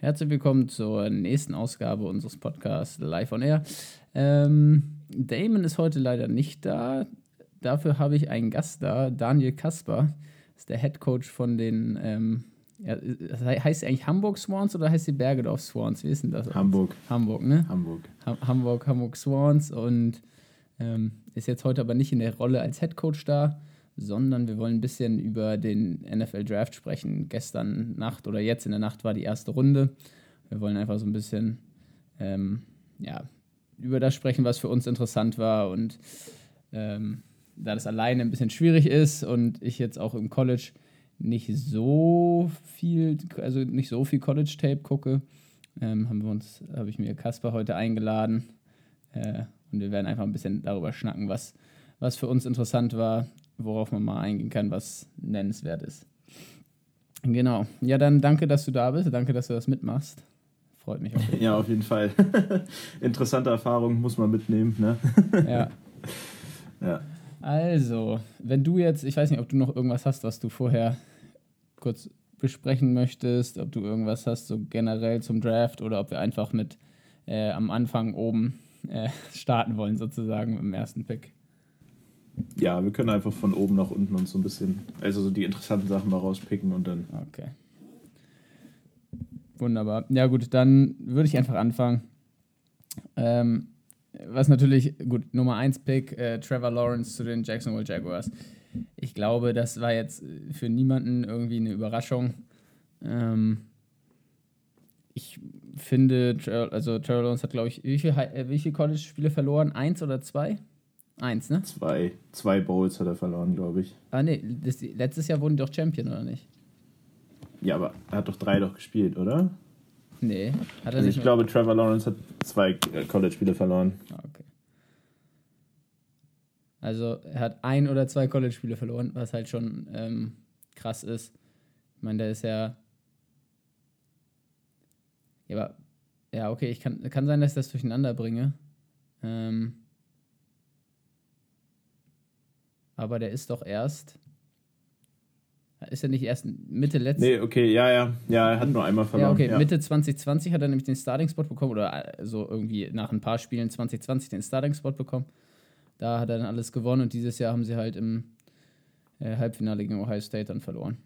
Herzlich willkommen zur nächsten Ausgabe unseres Podcasts Live on Air. Ähm, Damon ist heute leider nicht da. Dafür habe ich einen Gast da, Daniel Kasper. Ist der Head Coach von den, ähm, ja, heißt eigentlich Hamburg Swans oder heißt die Bergedorf Swans? Wie ist denn das? Hamburg. Hamburg, ne? Hamburg. Ha Hamburg, Hamburg Swans und ähm, ist jetzt heute aber nicht in der Rolle als Head Coach da, sondern wir wollen ein bisschen über den NFL Draft sprechen. Gestern Nacht oder jetzt in der Nacht war die erste Runde. Wir wollen einfach so ein bisschen ähm, ja, über das sprechen, was für uns interessant war und ähm, da das alleine ein bisschen schwierig ist und ich jetzt auch im College nicht so viel, also nicht so viel College-Tape gucke, ähm, haben wir uns, habe ich mir Kasper heute eingeladen äh, und wir werden einfach ein bisschen darüber schnacken, was, was für uns interessant war, worauf man mal eingehen kann, was nennenswert ist. Genau. Ja, dann danke, dass du da bist. Danke, dass du das mitmachst. Freut mich auch. ja, auf jeden Fall. Interessante Erfahrung muss man mitnehmen. Ne? ja. ja. Also, wenn du jetzt, ich weiß nicht, ob du noch irgendwas hast, was du vorher kurz besprechen möchtest, ob du irgendwas hast, so generell zum Draft oder ob wir einfach mit äh, am Anfang oben äh, starten wollen, sozusagen im ersten Pick. Ja, wir können einfach von oben nach unten uns so ein bisschen, also so die interessanten Sachen mal rauspicken und dann. Okay. Wunderbar. Ja, gut, dann würde ich einfach anfangen. Ähm, was natürlich, gut, Nummer 1 Pick, äh, Trevor Lawrence zu den Jacksonville Jaguars. Ich glaube, das war jetzt für niemanden irgendwie eine Überraschung. Ähm, ich finde, also Trevor Lawrence hat, glaube ich, wie viele äh, wie viel College-Spiele verloren? Eins oder zwei? Eins, ne? Zwei. Zwei Bowls hat er verloren, glaube ich. Ah, ne, das, letztes Jahr wurden die doch Champion, oder nicht? Ja, aber er hat doch drei doch gespielt, oder? Nee, hat er also nicht. Ich glaube, Trevor Lawrence hat zwei äh, College-Spiele verloren. Ah, okay. Also, er hat ein oder zwei College-Spiele verloren, was halt schon ähm, krass ist. Ich meine, der ist ja. Ja, aber. Ja, okay, ich kann, kann sein, dass ich das durcheinander bringe. Ähm, aber der ist doch erst. Ist er nicht erst Mitte letztes Nee, okay, ja, ja. Ja, er hat nur einmal verloren. Ja, okay, ja. Mitte 2020 hat er nämlich den Starting-Spot bekommen oder so irgendwie nach ein paar Spielen 2020 den Starting-Spot bekommen. Da hat er dann alles gewonnen und dieses Jahr haben sie halt im äh, Halbfinale gegen Ohio State dann verloren.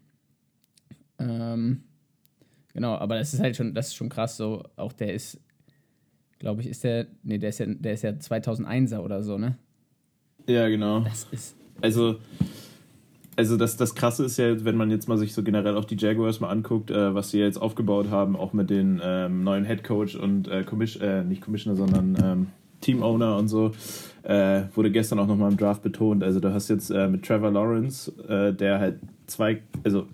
Ähm, genau, aber das ist halt schon, das ist schon krass so. Auch der ist, glaube ich, ist der, nee, der ist ja, der ist ja 2001er oder so, ne? Ja, genau. Das ist also, also das, das Krasse ist ja, wenn man jetzt mal sich so generell auch die Jaguars mal anguckt, äh, was sie jetzt aufgebaut haben, auch mit den ähm, neuen Head Coach und äh, Commission, äh, nicht Commissioner, sondern ähm, Team Owner und so, äh, wurde gestern auch nochmal im Draft betont. Also du hast jetzt äh, mit Trevor Lawrence, äh, der halt zwei, also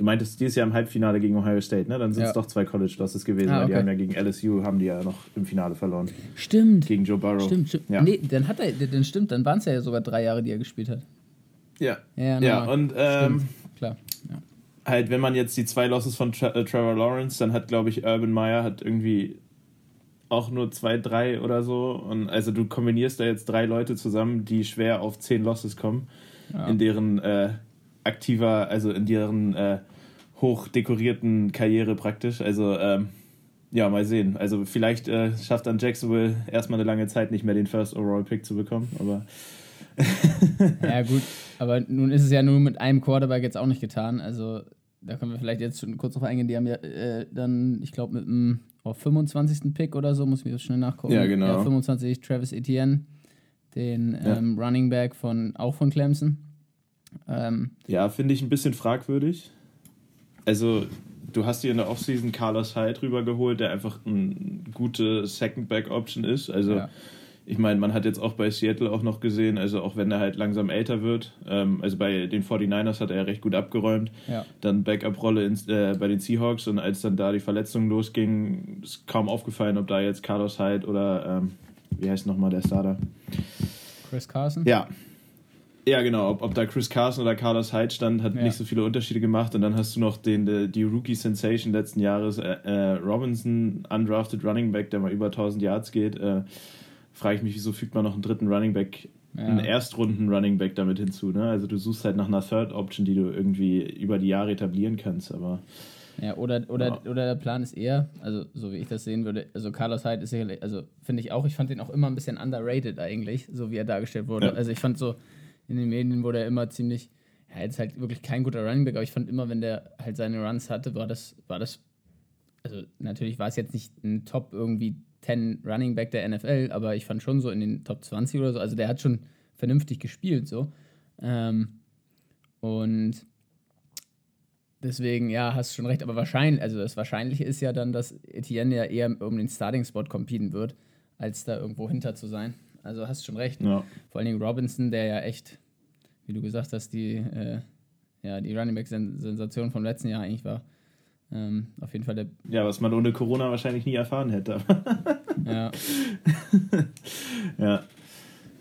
du meintest dieses Jahr im Halbfinale gegen Ohio State, ne? Dann sind es ja. doch zwei College Losses gewesen, ah, okay. weil die haben ja gegen LSU haben die ja noch im Finale verloren. Stimmt. Gegen Joe Burrow. Stimmt, stimmt. Ja. Nee, dann hat er, dann stimmt, dann waren es ja sogar drei Jahre, die er gespielt hat. Ja. Ja, ja und ähm, klar. Ja. Halt, wenn man jetzt die zwei Losses von Tra äh, Trevor Lawrence, dann hat, glaube ich, Urban Meyer hat irgendwie auch nur zwei, drei oder so. Und also du kombinierst da jetzt drei Leute zusammen, die schwer auf zehn Losses kommen, ja. in deren äh, aktiver, also in deren äh, hochdekorierten Karriere praktisch. Also ähm, ja, mal sehen. Also vielleicht äh, schafft dann Jacksonville erstmal eine lange Zeit nicht mehr den First Overall Pick zu bekommen, aber ja gut, aber nun ist es ja nur mit einem Quarterback jetzt auch nicht getan. Also da können wir vielleicht jetzt schon kurz drauf eingehen. Die haben ja äh, dann, ich glaube, mit dem oh, 25. Pick oder so, muss ich jetzt schnell nachgucken. Ja, genau. Ja, 25 Travis Etienne, den ähm, ja. Running Back von auch von Clemson. Ähm, ja, finde ich ein bisschen fragwürdig also du hast dir in der Offseason Carlos Hyde rübergeholt, der einfach eine gute Second-Back-Option ist. Also ja. ich meine, man hat jetzt auch bei Seattle auch noch gesehen, also auch wenn er halt langsam älter wird, ähm, also bei den 49ers hat er recht gut abgeräumt, ja. dann Backup-Rolle äh, bei den Seahawks und als dann da die Verletzung losging, ist kaum aufgefallen, ob da jetzt Carlos Hyde oder ähm, wie heißt nochmal der Starter? Chris Carson? Ja, ja, genau. Ob, ob da Chris Carson oder Carlos Hyde stand, hat ja. nicht so viele Unterschiede gemacht. Und dann hast du noch den, die Rookie Sensation letzten Jahres, äh, äh, Robinson, undrafted Running Back, der mal über 1000 Yards geht. Äh, Frage ich mich, wieso fügt man noch einen dritten Running Back, ja. einen Erstrunden Running Back damit hinzu? Ne? Also du suchst halt nach einer Third Option, die du irgendwie über die Jahre etablieren kannst. Aber Ja, oder, oder, ja. oder der Plan ist eher, also so wie ich das sehen würde, also Carlos Hyde ist sicherlich, also finde ich auch, ich fand den auch immer ein bisschen underrated eigentlich, so wie er dargestellt wurde. Ja. Also ich fand so, in den Medien wurde er immer ziemlich, ja, jetzt halt wirklich kein guter Running Back, aber ich fand immer, wenn der halt seine Runs hatte, war das, war das, also natürlich war es jetzt nicht ein Top irgendwie 10 Running Back der NFL, aber ich fand schon so in den Top 20 oder so, also der hat schon vernünftig gespielt so. Ähm, und Deswegen, ja, hast schon recht, aber wahrscheinlich, also das Wahrscheinliche ist ja dann, dass Etienne ja eher um den Starting-Spot competen wird, als da irgendwo hinter zu sein. Also hast schon recht. Ja. Vor allen Dingen Robinson, der ja echt, wie du gesagt hast, die, äh, ja, die Running Back-Sensation vom letzten Jahr eigentlich war. Ähm, auf jeden Fall der. Ja, was man ohne Corona wahrscheinlich nie erfahren hätte. ja. ja.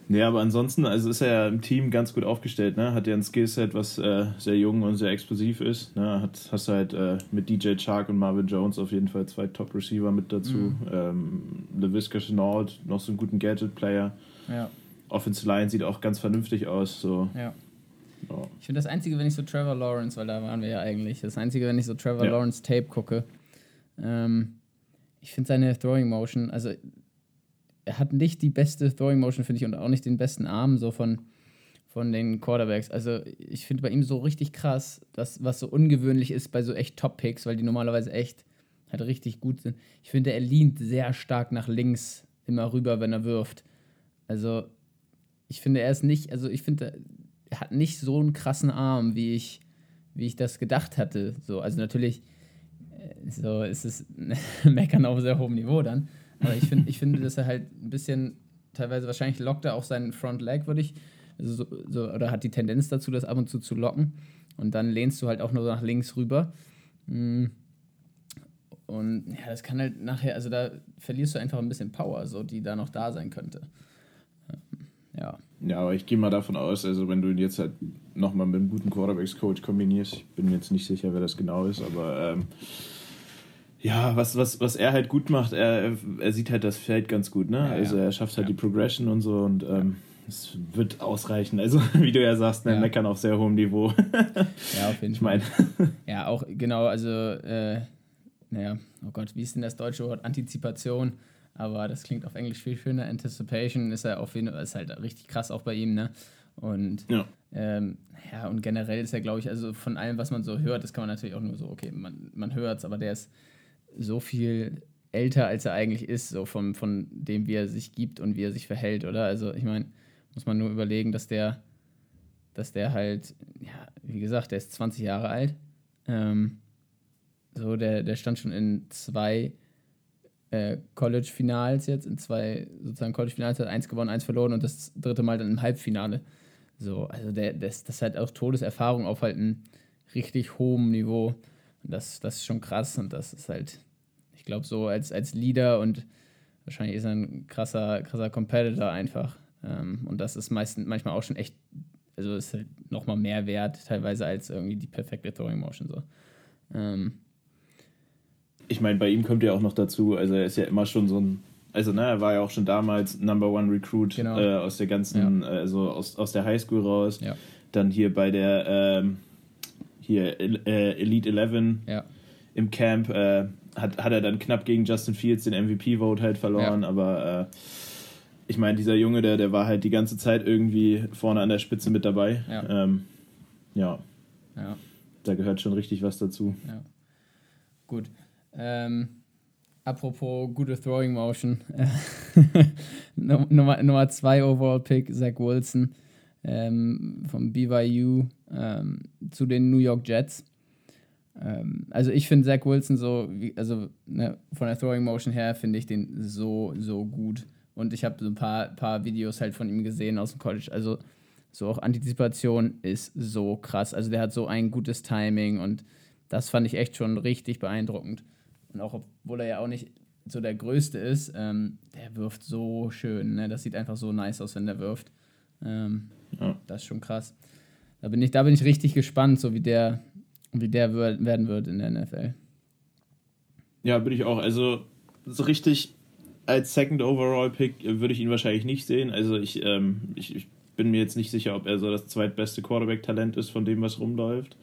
Nee, aber ansonsten, also ist er ja im Team ganz gut aufgestellt, ne? Hat ja ein Skillset, was äh, sehr jung und sehr explosiv ist. Ne? Hat, hast halt äh, mit DJ Chark und Marvin Jones auf jeden Fall zwei Top-Receiver mit dazu. Mhm. Ähm, LeVisca Chenault, noch so einen guten Gadget-Player. Ja. Offensive Line sieht auch ganz vernünftig aus. So. Ja. Ich finde das Einzige, wenn ich so Trevor Lawrence, weil da waren wir ja eigentlich, das Einzige, wenn ich so Trevor ja. Lawrence Tape gucke, ähm, ich finde seine Throwing Motion, also er hat nicht die beste Throwing Motion, finde ich, und auch nicht den besten Arm so von, von den Quarterbacks. Also ich finde bei ihm so richtig krass, dass, was so ungewöhnlich ist bei so echt Top-Picks, weil die normalerweise echt halt richtig gut sind. Ich finde, er lehnt sehr stark nach links immer rüber, wenn er wirft. Also ich finde, er ist nicht, also ich finde, er hat nicht so einen krassen Arm, wie ich, wie ich das gedacht hatte. So, also natürlich, äh, so ist es Meckern auf sehr hohem Niveau dann. Aber ich, find, ich finde, dass er halt ein bisschen, teilweise wahrscheinlich lockt er auch seinen Front Leg, würde ich, also so, so, oder hat die Tendenz dazu, das ab und zu zu locken. Und dann lehnst du halt auch nur nach links rüber. Mm. Und ja, das kann halt nachher, also da verlierst du einfach ein bisschen Power, so die da noch da sein könnte. Ja. Ja, aber ich gehe mal davon aus, also wenn du ihn jetzt halt nochmal mit einem guten Quarterbacks-Coach kombinierst, ich bin jetzt nicht sicher, wer das genau ist, aber ähm, ja, was, was, was er halt gut macht, er, er sieht halt das Feld ganz gut, ne? Ja, also er schafft halt ja. die Progression und so und ähm, es wird ausreichen. Also, wie du ja sagst, ne, ja. meckern auf sehr hohem Niveau. ja, auf jeden ich Fall. ja, auch genau, also, äh, naja, oh Gott, wie ist denn das deutsche Wort? Antizipation. Aber das klingt auf Englisch viel schöner. Anticipation ist ja auf jeden Fall ist halt richtig krass auch bei ihm, ne? Und ja. Ähm, ja, und generell ist er, glaube ich, also von allem, was man so hört, das kann man natürlich auch nur so, okay, man, man hört es, aber der ist so viel älter, als er eigentlich ist, so vom, von dem, wie er sich gibt und wie er sich verhält, oder? Also ich meine, muss man nur überlegen, dass der, dass der halt, ja, wie gesagt, der ist 20 Jahre alt. Ähm, so, der, der stand schon in zwei äh, College-Finals jetzt, in zwei sozusagen College-Finals, hat eins gewonnen, eins verloren und das dritte Mal dann im Halbfinale. So, also der, das, das hat auch Todeserfahrung auf halt einem richtig hohem Niveau. Und das, das ist schon krass und das ist halt, ich glaube, so als, als Leader und wahrscheinlich ist er ein krasser, krasser Competitor einfach. Ähm, und das ist meistens, manchmal auch schon echt, also ist halt nochmal mehr wert, teilweise als irgendwie die perfekte Throwing Motion so. Ähm, ich meine, bei ihm kommt ja auch noch dazu, also er ist ja immer schon so ein, also ne, er war ja auch schon damals Number One Recruit genau. äh, aus der ganzen, ja. also aus, aus der Highschool raus. Ja. Dann hier bei der ähm, hier äh, Elite 11 ja. im Camp äh, hat, hat er dann knapp gegen Justin Fields den MVP-Vote halt verloren, aber äh, ich meine, dieser Junge, der, der war halt die ganze Zeit irgendwie vorne an der Spitze mit dabei. Ja. Ähm, ja. ja. Da gehört schon richtig was dazu. Ja. Gut. Ähm, apropos gute Throwing Motion. Nummer, Nummer zwei Overall Pick, Zach Wilson ähm, vom BYU ähm, zu den New York Jets. Ähm, also ich finde Zach Wilson so, wie, also ne, von der Throwing Motion her finde ich den so, so gut. Und ich habe so ein paar, paar Videos halt von ihm gesehen aus dem College. Also so auch Antizipation ist so krass. Also der hat so ein gutes Timing und das fand ich echt schon richtig beeindruckend. Und auch obwohl er ja auch nicht so der Größte ist, ähm, der wirft so schön. Ne? Das sieht einfach so nice aus, wenn der wirft. Ähm, ja. Das ist schon krass. Da bin ich, da bin ich richtig gespannt, so wie der, wie der werden wird in der NFL. Ja, bin ich auch. Also so richtig als Second Overall Pick würde ich ihn wahrscheinlich nicht sehen. Also ich, ähm, ich, ich bin mir jetzt nicht sicher, ob er so das zweitbeste Quarterback-Talent ist von dem, was rumläuft.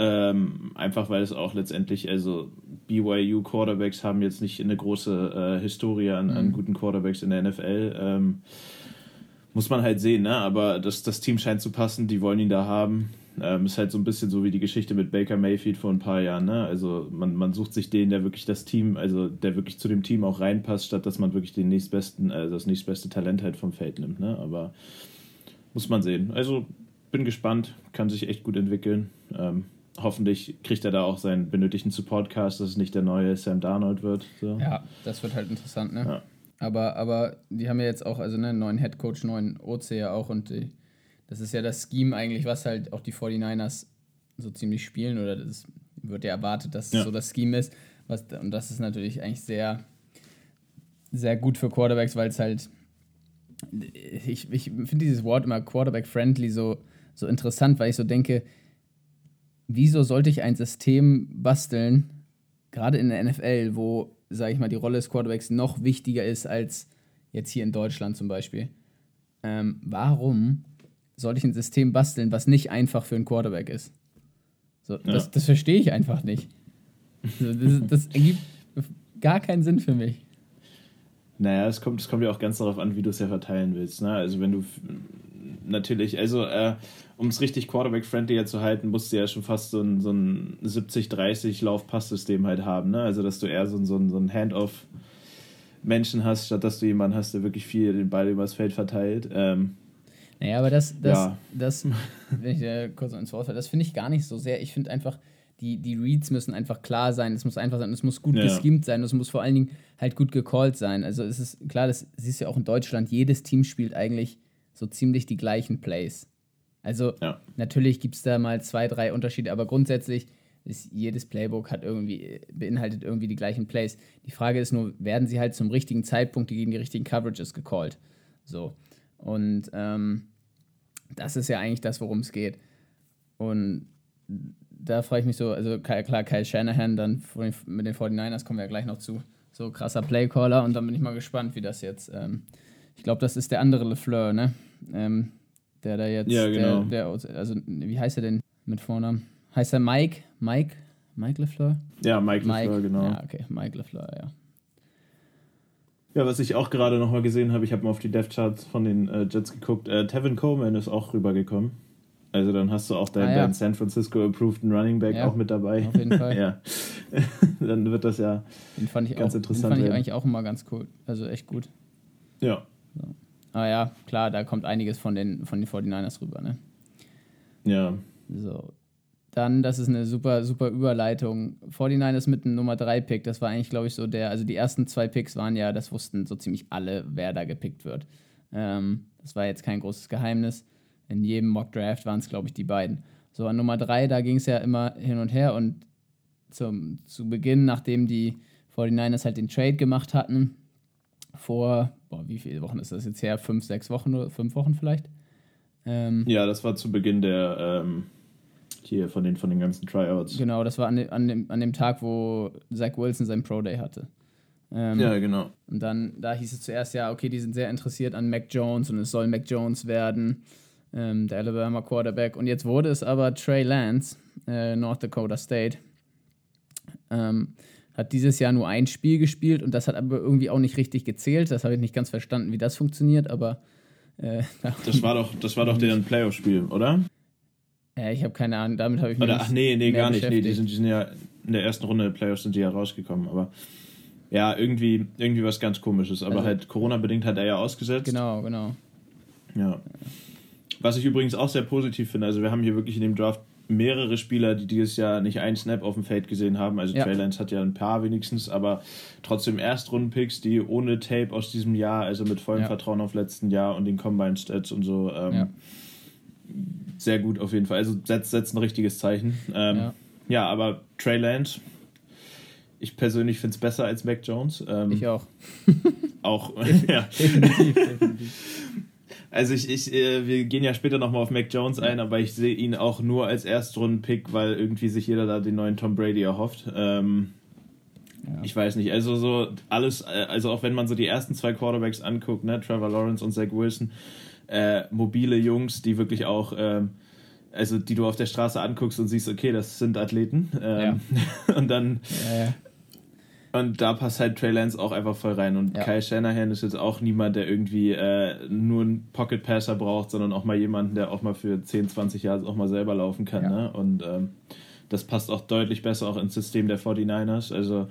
Ähm, einfach weil es auch letztendlich, also BYU Quarterbacks haben jetzt nicht eine große äh, Historie an, an, mhm. guten Quarterbacks in der NFL. Ähm, muss man halt sehen, ne? Aber das, das Team scheint zu passen, die wollen ihn da haben. Ähm, ist halt so ein bisschen so wie die Geschichte mit Baker Mayfield vor ein paar Jahren, ne? Also man, man sucht sich den, der wirklich das Team, also der wirklich zu dem Team auch reinpasst, statt dass man wirklich den nächstbesten, also das nächstbeste Talent halt vom Feld nimmt, ne? Aber muss man sehen. Also bin gespannt, kann sich echt gut entwickeln. Ähm, hoffentlich kriegt er da auch seinen benötigten Supportcast, dass es nicht der neue Sam Darnold wird. So. Ja, das wird halt interessant, ne? Ja. Aber, aber die haben ja jetzt auch, also ne, einen neuen Headcoach, neuen OC ja auch und die, das ist ja das Scheme eigentlich, was halt auch die 49ers so ziemlich spielen oder das wird ja erwartet, dass ja. so das Scheme ist. Was, und das ist natürlich eigentlich sehr, sehr gut für Quarterbacks, weil es halt, ich, ich finde dieses Wort immer Quarterback-friendly so, so interessant, weil ich so denke, wieso sollte ich ein System basteln, gerade in der NFL, wo, sage ich mal, die Rolle des Quarterbacks noch wichtiger ist als jetzt hier in Deutschland zum Beispiel? Ähm, warum sollte ich ein System basteln, was nicht einfach für einen Quarterback ist? So, ja. das, das verstehe ich einfach nicht. So, das, das ergibt gar keinen Sinn für mich. Naja, es kommt, es kommt ja auch ganz darauf an, wie du es ja verteilen willst. Ne? Also wenn du natürlich, also äh, um es richtig Quarterback-friendly zu halten, musst du ja schon fast so ein, so ein 70-30 Lauf-Pass-System halt haben. Ne? Also, dass du eher so, ein, so ein, so ein Hand-off-Menschen hast, statt dass du jemanden hast, der wirklich viel den Ball übers Feld verteilt. Ähm, naja, aber das, das, ja. das, wenn ich da kurz ins Wort falle, das finde ich gar nicht so sehr. Ich finde einfach, die, die Reads müssen einfach klar sein, es muss einfach sein, es muss gut ja. geschemt sein, es muss vor allen Dingen halt gut gecallt sein. Also es ist klar, das siehst du ja auch in Deutschland, jedes Team spielt eigentlich so ziemlich die gleichen Plays. Also ja. natürlich gibt es da mal zwei, drei Unterschiede, aber grundsätzlich ist jedes Playbook hat irgendwie, beinhaltet irgendwie die gleichen Plays. Die Frage ist nur, werden sie halt zum richtigen Zeitpunkt gegen die richtigen Coverages gecallt? So. Und ähm, das ist ja eigentlich das, worum es geht. Und da frage ich mich so, also klar, Kyle Shanahan, dann mit den 49ers kommen wir ja gleich noch zu. So krasser Playcaller und dann bin ich mal gespannt, wie das jetzt. Ähm, ich glaube, das ist der andere LeFleur, ne? Ähm, der da jetzt, ja, genau. der, der, also wie heißt er denn mit Vornamen? Heißt er Mike? Mike? Mike LeFleur? Ja, Mike, Mike LeFleur, genau. Ja, okay, Mike LeFleur, ja. Ja, was ich auch gerade nochmal gesehen habe, ich habe mal auf die Death Charts von den äh, Jets geguckt. Äh, Tevin Coleman ist auch rübergekommen. Also dann hast du auch deinen, ah, ja. deinen San Francisco Approved Running Back ja, auch mit dabei. Auf jeden Fall. ja. dann wird das ja den fand ich ganz auch, interessant. Den fand ich eigentlich auch immer ganz cool. Also echt gut. Ja. So. Aber ja, klar, da kommt einiges von den, von den 49ers rüber, ne? Ja. So. Dann, das ist eine super, super Überleitung. 49ers mit dem Nummer 3 Pick, das war eigentlich, glaube ich, so der, also die ersten zwei Picks waren ja, das wussten so ziemlich alle, wer da gepickt wird. Ähm, das war jetzt kein großes Geheimnis. In jedem Mock Draft waren es, glaube ich, die beiden. So, an Nummer 3, da ging es ja immer hin und her und zum, zu Beginn, nachdem die 49ers halt den Trade gemacht hatten, vor, boah, wie viele Wochen ist das jetzt her? Fünf, sechs Wochen oder fünf Wochen vielleicht? Ähm, ja, das war zu Beginn der, ähm, hier von den, von den ganzen Tryouts. Genau, das war an dem, an, dem, an dem Tag, wo Zach Wilson seinen Pro Day hatte. Ähm, ja, genau. Und dann, da hieß es zuerst, ja, okay, die sind sehr interessiert an Mac Jones und es soll Mac Jones werden, ähm, der Alabama Quarterback. Und jetzt wurde es aber Trey Lance, äh, North Dakota State. Ähm, hat dieses Jahr nur ein Spiel gespielt und das hat aber irgendwie auch nicht richtig gezählt. Das habe ich nicht ganz verstanden, wie das funktioniert, aber. Äh, das war doch, das war doch deren Playoff-Spiel, oder? Ja, ich habe keine Ahnung, damit habe ich mich. Oder, ach nee, nee, gar nicht. Nee, die sind, die sind ja in der ersten Runde der Playoffs sind die ja rausgekommen, aber ja, irgendwie, irgendwie was ganz komisches. Aber also, halt Corona-bedingt hat er ja ausgesetzt. Genau, genau. Ja. Was ich übrigens auch sehr positiv finde, also wir haben hier wirklich in dem Draft mehrere Spieler, die dieses Jahr nicht einen Snap auf dem Feld gesehen haben. Also ja. Trey Lance hat ja ein paar wenigstens, aber trotzdem Erstrundenpicks, die ohne Tape aus diesem Jahr, also mit vollem ja. Vertrauen auf letzten Jahr und den Combine Stats und so, ähm, ja. sehr gut auf jeden Fall. Also setzt, setzt ein richtiges Zeichen. Ähm, ja. ja, aber Trey Lance, ich persönlich finde es besser als Mac Jones. Ähm, ich auch. auch, ja. definitiv, definitiv. Also ich, ich äh, wir gehen ja später nochmal auf Mac Jones ein, aber ich sehe ihn auch nur als Erstrunden-Pick, weil irgendwie sich jeder da den neuen Tom Brady erhofft. Ähm, ja. Ich weiß nicht, also so alles, äh, also auch wenn man so die ersten zwei Quarterbacks anguckt, ne, Trevor Lawrence und Zach Wilson, äh, mobile Jungs, die wirklich auch, ähm, also die du auf der Straße anguckst und siehst, okay, das sind Athleten. Ähm, ja. und dann. Ja, ja. Und da passt halt Trey Lance auch einfach voll rein. Und ja. Kyle Shanahan ist jetzt auch niemand, der irgendwie äh, nur einen Pocket Passer braucht, sondern auch mal jemanden, der auch mal für 10, 20 Jahre auch mal selber laufen kann. Ne? Und ähm, das passt auch deutlich besser auch ins System der 49ers. Also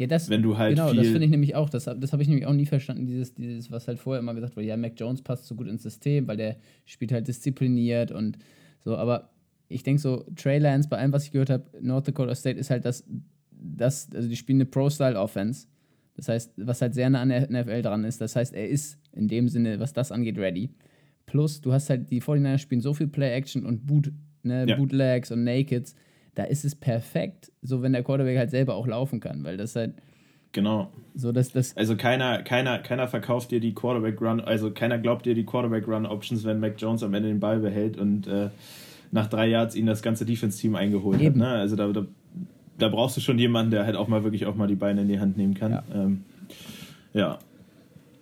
ja, das, wenn du halt genau, das finde ich nämlich auch, das, das habe ich nämlich auch nie verstanden, dieses, dieses, was halt vorher immer gesagt wurde, ja, Mac Jones passt so gut ins System, weil der spielt halt diszipliniert und so, aber ich denke so, Trey Lance, bei allem, was ich gehört habe, North Dakota State ist halt das, das also die spielen eine Pro-Style-Offense, das heißt, was halt sehr nah an der NFL dran ist, das heißt, er ist in dem Sinne, was das angeht, ready. Plus, du hast halt, die 49ers spielen so viel Play-Action und Boot, ne, ja. Bootlegs und Nakeds, da ist es perfekt, so wenn der Quarterback halt selber auch laufen kann, weil das halt. Genau. So, dass das also keiner, keiner, keiner verkauft dir die Quarterback Run, also keiner glaubt dir die Quarterback Run Options, wenn Mac Jones am Ende den Ball behält und äh, nach drei Yards ihn das ganze Defense-Team eingeholt Eben. hat. Ne? Also da, da, da, brauchst du schon jemanden, der halt auch mal wirklich auch mal die Beine in die Hand nehmen kann. Ja. Ähm, ja.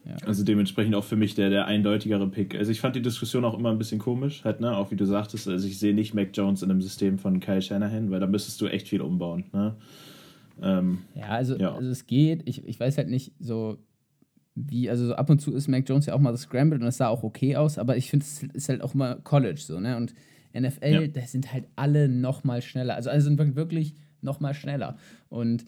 Ja. Also dementsprechend auch für mich der, der eindeutigere Pick. Also ich fand die Diskussion auch immer ein bisschen komisch, halt, ne? Auch wie du sagtest, also ich sehe nicht Mac Jones in einem System von Kyle Shanahan, weil da müsstest du echt viel umbauen. Ne? Ähm, ja, also, ja, also es geht. Ich, ich weiß halt nicht so, wie, also so ab und zu ist Mac Jones ja auch mal scrambled und es sah auch okay aus, aber ich finde, es ist halt auch immer College so, ne? Und NFL, ja. da sind halt alle noch mal schneller. Also alle sind wirklich noch mal schneller. Und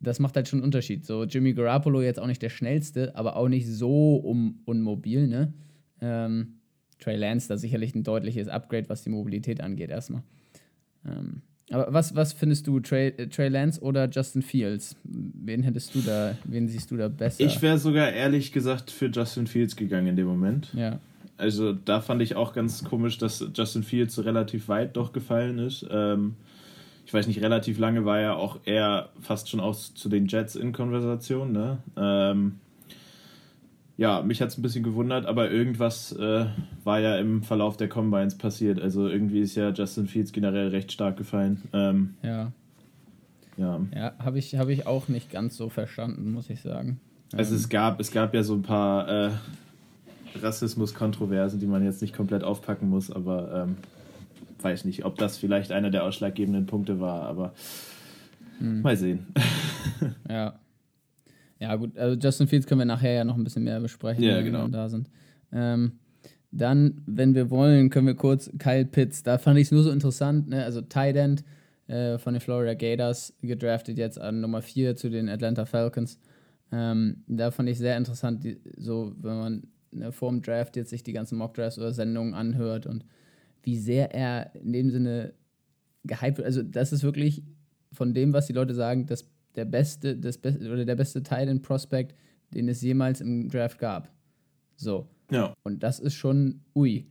das macht halt schon einen Unterschied. So Jimmy Garoppolo jetzt auch nicht der schnellste, aber auch nicht so um, unmobil, ne? Ähm, Trey Lance da sicherlich ein deutliches Upgrade, was die Mobilität angeht, erstmal. Ähm, aber was, was findest du, Trey, äh, Trey Lance oder Justin Fields? Wen hättest du da, wen siehst du da besser? Ich wäre sogar ehrlich gesagt für Justin Fields gegangen in dem Moment. Ja. Also da fand ich auch ganz komisch, dass Justin Fields relativ weit doch gefallen ist. Ähm, ich weiß nicht, relativ lange war er auch eher fast schon aus zu den Jets in Konversation. Ne? Ähm, ja, mich hat es ein bisschen gewundert, aber irgendwas äh, war ja im Verlauf der Combines passiert. Also irgendwie ist ja Justin Fields generell recht stark gefallen. Ähm, ja. Ja, ja habe ich, hab ich auch nicht ganz so verstanden, muss ich sagen. Also ähm. es gab, es gab ja so ein paar äh, Rassismus-Kontroversen, die man jetzt nicht komplett aufpacken muss, aber ähm, weiß nicht, ob das vielleicht einer der ausschlaggebenden Punkte war, aber hm. mal sehen. ja. Ja, gut, also Justin Fields können wir nachher ja noch ein bisschen mehr besprechen, ja, genau. wenn wir da sind. Ähm, dann, wenn wir wollen, können wir kurz Kyle Pitts, da fand ich es nur so interessant, ne? also Tight End äh, von den Florida Gators, gedraftet jetzt an Nummer 4 zu den Atlanta Falcons. Ähm, da fand ich sehr interessant, die, so wenn man ne, vor dem Draft jetzt sich die ganzen Mock Drafts oder Sendungen anhört und wie sehr er in dem Sinne gehypt wird. Also, das ist wirklich von dem, was die Leute sagen, das, der beste, das Be oder der beste Titan Prospect, den es jemals im Draft gab. So. Ja. Und das ist schon ui.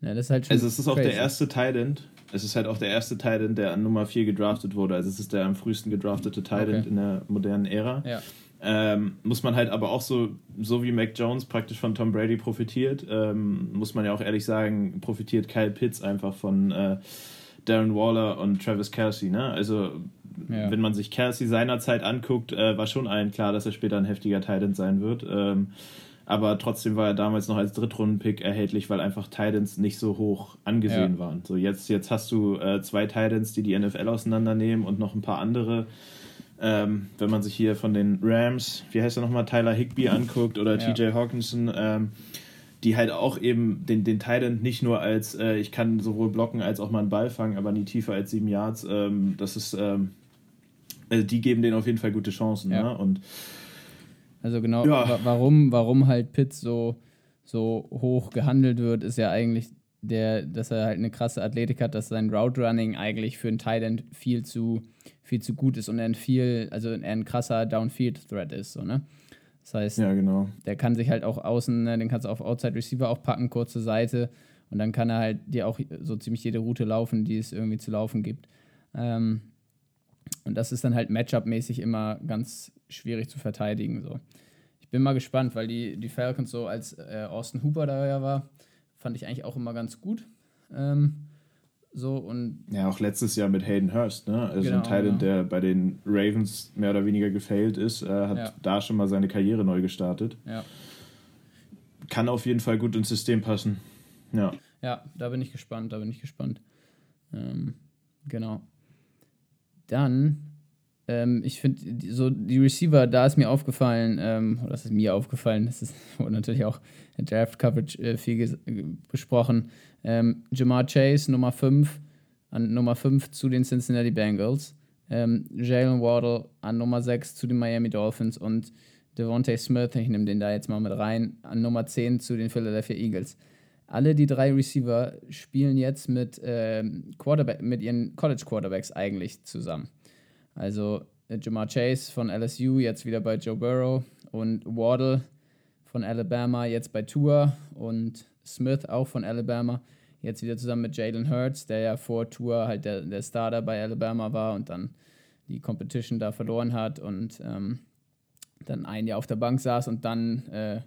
Ja, das ist halt schon also es ist crazy. auch der erste Titan. Es ist halt auch der erste Titan, der an Nummer 4 gedraftet wurde. Also es ist der am frühesten gedraftete Titan okay. in der modernen Ära. Ja. Ähm, muss man halt aber auch so, so wie Mac Jones praktisch von Tom Brady profitiert, ähm, muss man ja auch ehrlich sagen, profitiert Kyle Pitts einfach von äh, Darren Waller und Travis Kelsey. Ne? Also, ja. wenn man sich Kelsey seinerzeit anguckt, äh, war schon allen klar, dass er später ein heftiger Titan sein wird. Ähm, aber trotzdem war er damals noch als Drittrunden-Pick erhältlich, weil einfach Titans nicht so hoch angesehen ja. waren. So jetzt, jetzt hast du äh, zwei Titans, die die NFL auseinandernehmen und noch ein paar andere ähm, wenn man sich hier von den Rams, wie heißt er nochmal, Tyler Higby anguckt oder ja. TJ Hawkinson, ähm, die halt auch eben den, den Titan nicht nur als, äh, ich kann sowohl blocken als auch mal einen Ball fangen, aber nie tiefer als sieben Yards. Ähm, das ist, ähm, also die geben denen auf jeden Fall gute Chancen. Ja. Ne? Und, also genau, ja. warum, warum halt Pitts so, so hoch gehandelt wird, ist ja eigentlich der, dass er halt eine krasse Athletik hat, dass sein Route Running eigentlich für einen End viel zu, viel zu gut ist und er ein viel, also er ein krasser Downfield-Threat ist, so, ne? Das heißt, ja, genau. der kann sich halt auch außen, ne, den kannst du auf Outside Receiver auch packen, kurze Seite und dann kann er halt dir auch so ziemlich jede Route laufen, die es irgendwie zu laufen gibt. Ähm, und das ist dann halt Matchup-mäßig immer ganz schwierig zu verteidigen. So. Ich bin mal gespannt, weil die, die Falcons so als äh, Austin Hooper da ja war, fand ich eigentlich auch immer ganz gut. Ähm, so und ja, auch letztes Jahr mit Hayden Hurst, ne? Also genau, ein Teil, genau. der bei den Ravens mehr oder weniger gefailt ist, äh, hat ja. da schon mal seine Karriere neu gestartet. Ja. Kann auf jeden Fall gut ins System passen. Ja. Ja, da bin ich gespannt, da bin ich gespannt. Ähm, genau. Dann, ähm, ich finde, so die Receiver, da ist mir aufgefallen, ähm, das ist mir aufgefallen, das ist wurde natürlich auch in Draft Coverage äh, viel besprochen. Ähm, Jamar Chase, Nummer 5, an Nummer 5 zu den Cincinnati Bengals. Ähm, Jalen Waddle an Nummer 6 zu den Miami Dolphins und Devontae Smith, ich nehme den da jetzt mal mit rein, an Nummer 10 zu den Philadelphia Eagles. Alle die drei Receiver spielen jetzt mit, ähm, Quarterback, mit ihren College Quarterbacks eigentlich zusammen. Also äh, Jamar Chase von LSU, jetzt wieder bei Joe Burrow und Waddle von Alabama, jetzt bei Tua und Smith auch von Alabama, jetzt wieder zusammen mit Jalen Hurts, der ja vor Tua halt der, der Starter bei Alabama war und dann die Competition da verloren hat und ähm, dann ein Jahr auf der Bank saß und dann äh,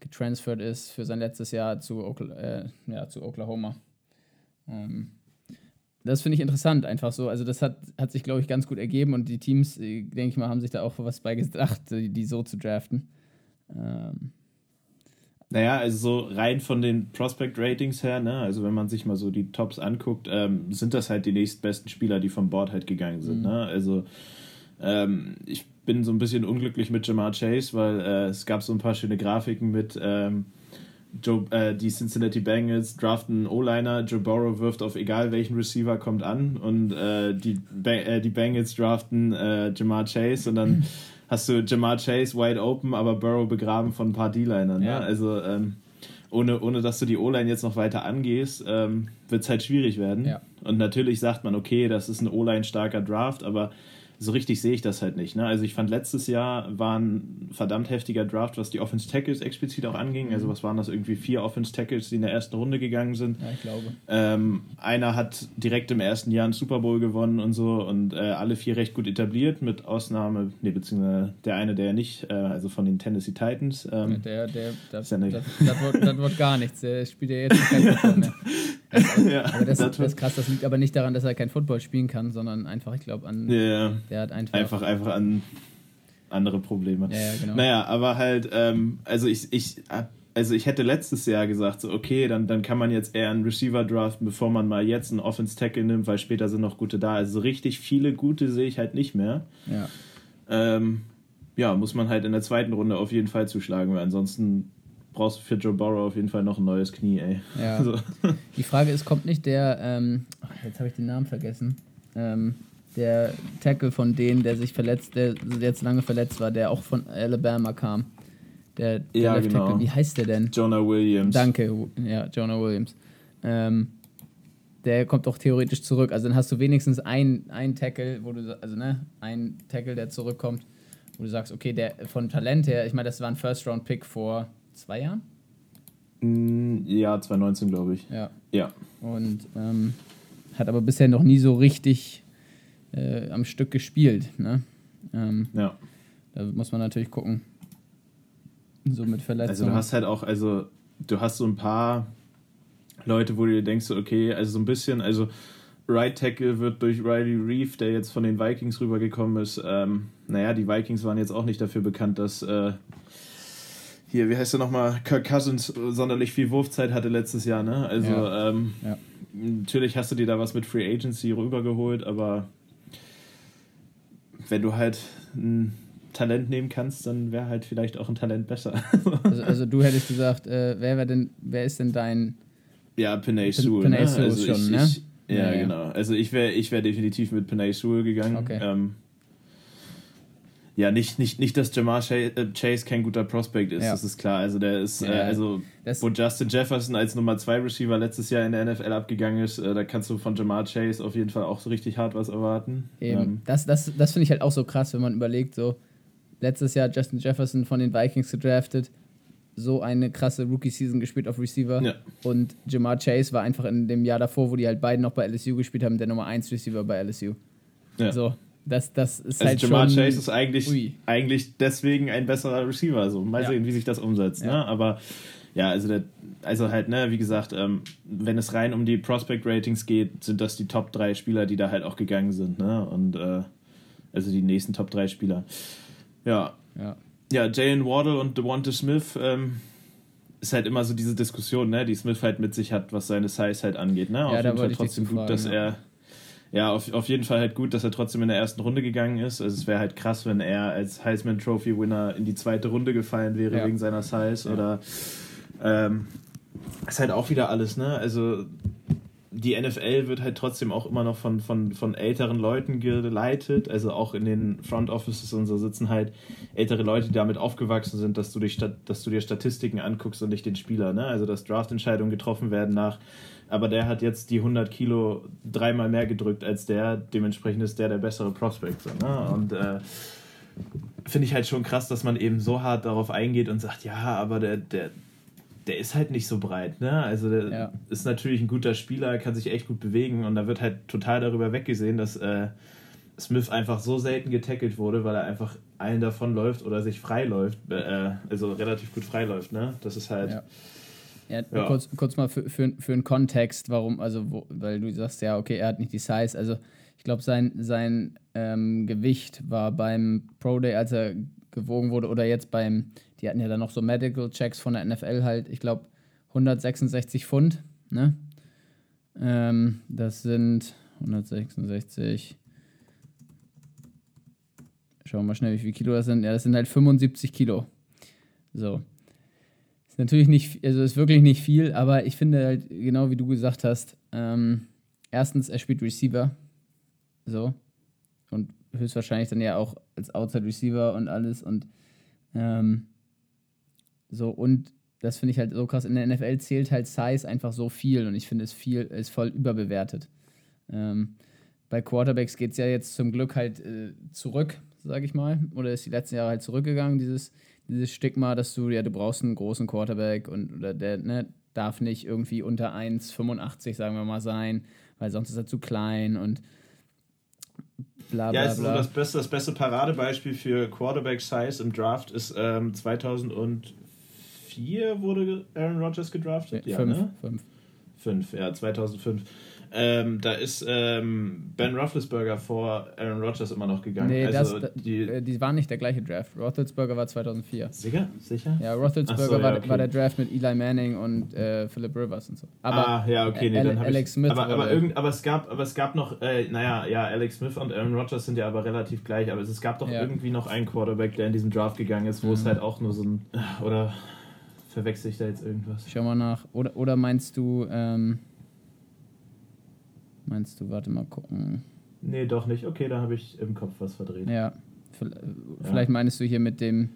getransfert ist für sein letztes Jahr zu, Okla äh, ja, zu Oklahoma. Ähm, das finde ich interessant, einfach so. Also, das hat, hat sich, glaube ich, ganz gut ergeben und die Teams, äh, denke ich mal, haben sich da auch was bei gedacht, die, die so zu draften. Ähm. Naja, also so rein von den Prospect-Ratings her, ne, also wenn man sich mal so die Tops anguckt, ähm, sind das halt die nächstbesten Spieler, die vom Board halt gegangen sind. Mhm. Ne? Also ähm, ich bin so ein bisschen unglücklich mit Jamar Chase, weil äh, es gab so ein paar schöne Grafiken mit ähm, Joe, äh, die Cincinnati Bengals draften O-Liner, Joe Burrow wirft auf egal welchen Receiver kommt an und äh, die, ba äh, die Bengals draften äh, Jamar Chase und dann hast du Jamar Chase wide open, aber Burrow begraben von ein paar D-Linern. Ne? Ja. Also ähm, ohne, ohne dass du die O-Line jetzt noch weiter angehst, ähm, wird es halt schwierig werden. Ja. Und natürlich sagt man, okay, das ist ein O-Line starker Draft, aber so richtig sehe ich das halt nicht. Ne? Also ich fand letztes Jahr war ein verdammt heftiger Draft, was die Offense Tackles explizit auch anging. Also mhm. was waren das irgendwie vier Offense Tackles, die in der ersten Runde gegangen sind. Ja, ich glaube. Ähm, einer hat direkt im ersten Jahr einen Super Bowl gewonnen und so und äh, alle vier recht gut etabliert, mit Ausnahme, nee, beziehungsweise der eine, der nicht, äh, also von den Tennessee Titans. Ähm, der, der, das, ja das, das, wird, das wird gar nichts. Der spielt ja jetzt kein Football mehr. Das, ja, aber das, das, ist krass. Das liegt aber nicht daran, dass er kein Football spielen kann, sondern einfach, ich glaube, an. Ja, der hat einfach. Einfach, einfach an andere Probleme. Ja, ja, genau. Naja, aber halt, ähm, also ich, ich, also ich hätte letztes Jahr gesagt, so, okay, dann, dann kann man jetzt eher einen Receiver draften, bevor man mal jetzt einen Offense Tackle nimmt, weil später sind noch gute da. Also so richtig viele gute sehe ich halt nicht mehr. Ja. Ähm, ja, muss man halt in der zweiten Runde auf jeden Fall zuschlagen, weil ansonsten brauchst du für Joe Burrow auf jeden Fall noch ein neues Knie, ey. Ja. So. Die Frage ist, kommt nicht der, ähm, jetzt habe ich den Namen vergessen, ähm, der Tackle von denen, der sich verletzt, der jetzt lange verletzt war, der auch von Alabama kam. Der, der ja, Left genau. Tackle, wie heißt der denn? Jonah Williams. Danke, ja, Jonah Williams. Ähm, der kommt auch theoretisch zurück. Also dann hast du wenigstens einen, einen Tackle, wo du, also ne, ein Tackle, der zurückkommt, wo du sagst, okay, der von Talent her, ich meine, das war ein First-Round-Pick vor zwei Jahren? Mm, ja, 2019, glaube ich. Ja. Ja. Und ähm, hat aber bisher noch nie so richtig äh, am Stück gespielt. Ne? Ähm, ja. Da muss man natürlich gucken. So mit Verletzungen. Also du hast halt auch, also du hast so ein paar Leute, wo du dir denkst, okay, also so ein bisschen, also Right Tackle wird durch Riley Reeve, der jetzt von den Vikings rübergekommen ist, ähm, naja, die Vikings waren jetzt auch nicht dafür bekannt, dass äh, hier, wie heißt er nochmal, Kirk Cousins sonderlich viel Wurfzeit hatte letztes Jahr, ne? Also ja. Ähm, ja. natürlich hast du dir da was mit Free Agency rübergeholt, aber wenn du halt ein Talent nehmen kannst, dann wäre halt vielleicht auch ein Talent besser. also, also, du hättest gesagt, äh, wer wäre denn, wer ist denn dein Ja, Penay Sewell. Penay ne? Also schon, ich, ne? Ich, ja, ja, genau. Also ich wäre ich wär definitiv mit Penay Sewell gegangen. Okay. Ähm, ja, nicht, nicht, nicht, dass Jamar äh, Chase kein guter Prospect ist, ja. das ist klar. Also der ist, ja, äh, also wo Justin Jefferson als Nummer 2 Receiver letztes Jahr in der NFL abgegangen ist, äh, da kannst du von Jamar Chase auf jeden Fall auch so richtig hart was erwarten. Eben. Ähm. Das, das, das finde ich halt auch so krass, wenn man überlegt, so letztes Jahr Justin Jefferson von den Vikings gedraftet, so eine krasse Rookie-Season gespielt auf Receiver. Ja. Und Jamar Chase war einfach in dem Jahr davor, wo die halt beide noch bei LSU gespielt haben, der Nummer 1 Receiver bei LSU. Ja. So, das, das ist also halt Jamar schon, Chase ist eigentlich, eigentlich deswegen ein besserer Receiver. So. Mal ja. sehen, wie sich das umsetzt. Ja. Ne? Aber ja, also, der, also halt, ne, wie gesagt, ähm, wenn es rein um die Prospect-Ratings geht, sind das die Top 3 Spieler, die da halt auch gegangen sind. Ne? Und äh, also die nächsten Top 3 Spieler. Ja. Ja, ja Jalen Waddle und Devonta Smith ähm, ist halt immer so diese Diskussion, ne, die Smith halt mit sich hat, was seine Size halt angeht. Ne? Auf ja, jeden Fall trotzdem gut, dass ja. er. Ja, auf, auf jeden Fall halt gut, dass er trotzdem in der ersten Runde gegangen ist. Also es wäre halt krass, wenn er als Heisman Trophy Winner in die zweite Runde gefallen wäre ja. wegen seiner Size. Oder ähm, ist halt auch wieder alles, ne? Also die NFL wird halt trotzdem auch immer noch von, von, von älteren Leuten geleitet. Also auch in den Front Offices und so sitzen halt ältere Leute, die damit aufgewachsen sind, dass du, dich, dass du dir Statistiken anguckst und nicht den Spieler. Ne? Also dass Draftentscheidungen getroffen werden nach, aber der hat jetzt die 100 Kilo dreimal mehr gedrückt als der, dementsprechend ist der der bessere Prospect. So, ne? Und äh, finde ich halt schon krass, dass man eben so hart darauf eingeht und sagt, ja, aber der, der, der ist halt nicht so breit, ne? Also der ja. ist natürlich ein guter Spieler, kann sich echt gut bewegen und da wird halt total darüber weggesehen, dass äh, Smith einfach so selten getackelt wurde, weil er einfach allen davon läuft oder sich frei läuft, äh, also relativ gut frei läuft, ne? Das ist halt. Ja. Ja, ja. Kurz, kurz mal für, für, für einen Kontext, warum, also, wo, weil du sagst ja, okay, er hat nicht die Size. Also, ich glaube, sein, sein ähm, Gewicht war beim Pro Day, als er gewogen wurde, oder jetzt beim die hatten ja dann noch so Medical Checks von der NFL halt, ich glaube 166 Pfund, ne? Ähm, das sind 166. Schauen wir mal schnell, wie viele Kilo das sind. Ja, das sind halt 75 Kilo. So. Ist natürlich nicht, also ist wirklich nicht viel, aber ich finde halt, genau wie du gesagt hast, ähm, erstens, er spielt Receiver. So. Und höchstwahrscheinlich dann ja auch als Outside Receiver und alles. Und ähm, so, und das finde ich halt so krass. In der NFL zählt halt Size einfach so viel und ich finde es viel, ist voll überbewertet. Ähm, bei Quarterbacks geht es ja jetzt zum Glück halt äh, zurück, sage ich mal. Oder ist die letzten Jahre halt zurückgegangen, dieses, dieses Stigma, dass du, ja, du brauchst einen großen Quarterback und oder der ne, darf nicht irgendwie unter 1,85, sagen wir mal, sein, weil sonst ist er zu klein und bla bla. Ja, ist bla. So das, beste, das beste Paradebeispiel für Quarterback Size im Draft ist ähm, 2000 2004 wurde Aaron Rodgers gedraftet? Ja, fünf, ne? fünf. Fünf, ja, 2005. Ähm, da ist ähm, Ben Roethlisberger vor Aaron Rodgers immer noch gegangen. Nee, also das, die, äh, die waren nicht der gleiche Draft. Roethlisberger war 2004. Sicher? Sicher? Ja, Roethlisberger so, ja, war, okay. war, der Draft mit Eli Manning und äh, Philip Rivers und so. Aber ah, ja, okay, nee, dann Alex ich, Smith. Aber, aber, irgend, aber, es gab, aber es gab noch, äh, naja, ja, Alex Smith und Aaron Rodgers sind ja aber relativ gleich, aber es, gab doch ja. irgendwie noch einen Quarterback, der in diesem Draft gegangen ist, wo mhm. es halt auch nur so ein, oder Verwechsel ich da jetzt irgendwas? Schau mal nach. Oder, oder meinst du, ähm, meinst du, warte mal gucken. Nee, doch nicht. Okay, da habe ich im Kopf was verdreht. Ja, vielleicht ja. meinst du hier mit dem,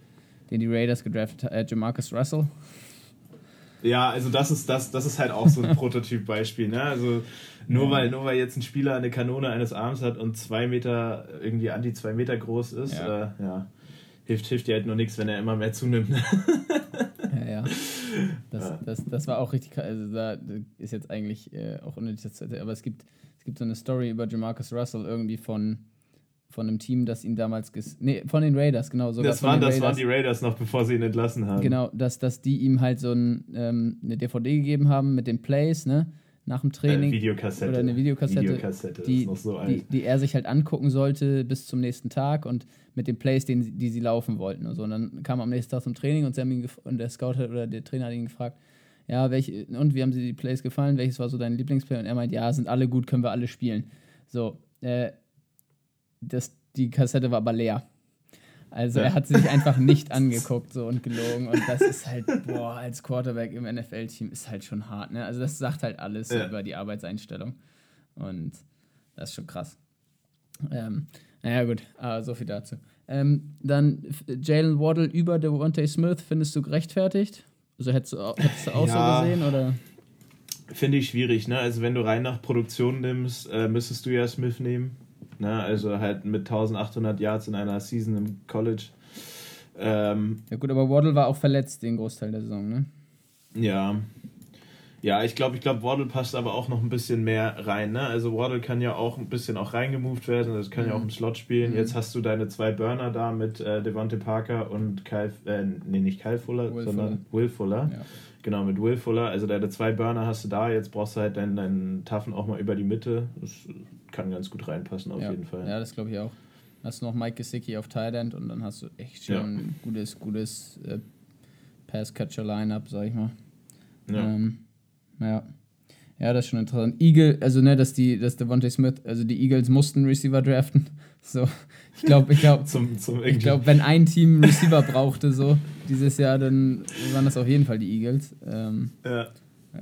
den die Raiders gedraftet haben, äh, Jamarcus Russell? Ja, also das ist das, das ist halt auch so ein Prototypbeispiel, ne? Also nur ja. weil nur weil jetzt ein Spieler eine Kanone eines Arms hat und zwei Meter irgendwie an die zwei Meter groß ist, ja, äh, ja hilft hilft dir halt nur nichts, wenn er immer mehr zunimmt. Das, ja. Das, das war auch richtig, also da ist jetzt eigentlich äh, auch unnötig, aber es gibt, es gibt so eine Story über Jamarcus Russell irgendwie von, von einem Team, das ihn damals, ges nee, von den Raiders, genau. Sogar das, waren, das waren die Raiders noch, bevor sie ihn entlassen haben. Genau, dass, dass die ihm halt so ein, ähm, eine DVD gegeben haben mit den Plays, ne? Nach dem Training. Äh, Videokassette. Oder eine Videokassette, Videokassette die, so die, die, er sich halt angucken sollte bis zum nächsten Tag und mit den Plays, den, die sie laufen wollten. Und, so. und dann kam er am nächsten Tag zum Training und, und der Scout hat, oder der Trainer hat ihn gefragt, ja, welche, und wie haben sie die Plays gefallen? Welches war so dein Lieblingsplay? Und er meint, ja, sind alle gut, können wir alle spielen. So, äh, das, die Kassette war aber leer. Also er hat sich einfach nicht angeguckt so und gelogen und das ist halt, boah, als Quarterback im NFL-Team ist halt schon hart, ne? Also das sagt halt alles ja. über die Arbeitseinstellung und das ist schon krass. Ähm, naja gut, aber so viel dazu. Ähm, dann Jalen Waddle über Devontae Smith, findest du gerechtfertigt? Also hättest du, hättest du auch ja. so gesehen oder? Finde ich schwierig, ne? Also wenn du rein nach Produktion nimmst, äh, müsstest du ja Smith nehmen. Ne? Also halt mit 1800 Yards in einer Season im College. Ähm, ja gut, aber Waddle war auch verletzt den Großteil der Saison, ne? Ja. Ja, ich glaube, ich glaube, Waddle passt aber auch noch ein bisschen mehr rein. Ne? Also Waddle kann ja auch ein bisschen auch reingemoved werden, das kann mhm. ja auch im Slot spielen. Mhm. Jetzt hast du deine zwei Burner da mit äh, Devonte Parker und Kyle, äh, nee, nicht Kyle Fuller, Will sondern Fuller. Will Fuller. Ja. Genau, mit Will Fuller. Also deine zwei Burner hast du da, jetzt brauchst du halt deinen, deinen Taffen auch mal über die Mitte. Das kann ganz gut reinpassen, auf ja. jeden Fall. Ja, das glaube ich auch. Hast du noch Mike Gesicki auf Thailand und dann hast du echt schon ja. gutes, gutes äh, Pass-Catcher-Lineup, sag ich mal. Ja. Ähm, ja. Ja, das ist schon interessant. Eagle, also ne, dass die, dass Devontae Smith, also die Eagles mussten Receiver draften. So, ich glaube, ich glaube, ich glaube, wenn ein Team Receiver brauchte so dieses Jahr, dann waren das auf jeden Fall die Eagles. Ähm, ja.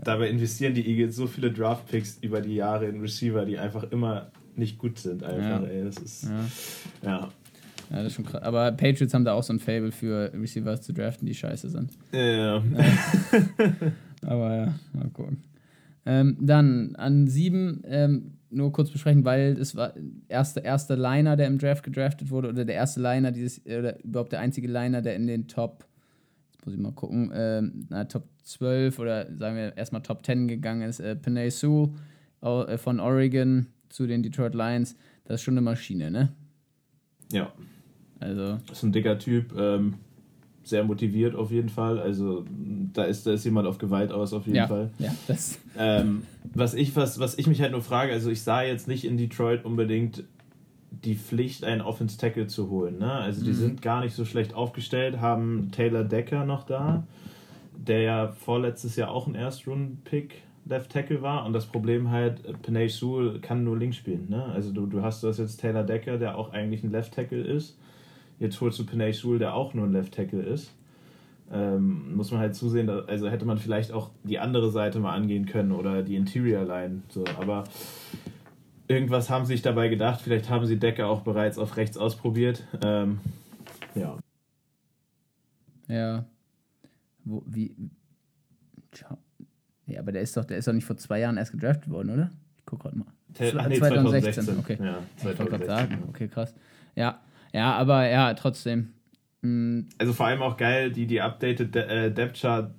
Dabei investieren die Eagles so viele Draft Picks über die Jahre in Receiver, die einfach immer nicht gut sind. Einfach, ja. ey, das ist ja. ja. Ja, das ist schon krass. Aber Patriots haben da auch so ein Fable für Receivers zu draften, die scheiße sind. Ja. ja. Aber ja, mal gucken. Ähm, dann an sieben ähm, nur kurz besprechen, weil es war erste erste Liner, der im Draft gedraftet wurde oder der erste Liner dieses oder überhaupt der einzige Liner, der in den Top muss ich mal gucken, ähm, na, Top 12 oder sagen wir erstmal Top 10 gegangen ist, äh, Panay Sue äh, von Oregon zu den Detroit Lions. Das ist schon eine Maschine, ne? Ja. Also. Das ist ein dicker Typ. Ähm, sehr motiviert auf jeden Fall. Also da ist, da ist jemand auf Gewalt aus auf jeden ja, Fall. Ja, das. Ähm, was, ich, was, was ich mich halt nur frage, also ich sah jetzt nicht in Detroit unbedingt die Pflicht, einen Offense Tackle zu holen. Ne? Also die mhm. sind gar nicht so schlecht aufgestellt, haben Taylor Decker noch da, der ja vorletztes Jahr auch ein Erstrunden-Pick Left Tackle war und das Problem halt, Panay Sewell kann nur links spielen. Ne? Also du, du hast das jetzt Taylor Decker, der auch eigentlich ein Left Tackle ist Jetzt holst du Penay Sewell, der auch nur ein Left Tackle ist. Ähm, muss man halt zusehen, also hätte man vielleicht auch die andere Seite mal angehen können oder die Interior Line. So, aber irgendwas haben sie sich dabei gedacht. Vielleicht haben sie Decker auch bereits auf rechts ausprobiert. Ähm, ja. Ja. Wo, wie. Ja, aber der ist doch, der ist doch nicht vor zwei Jahren erst gedraftet worden, oder? Ich guck gerade mal. Ach, nee, 2016. 2016. Okay. Ja, 2016. Ich sagen. Okay, krass. Ja, ja, aber ja, trotzdem. Mhm. Also vor allem auch geil, die, die updated De äh, Depth Chart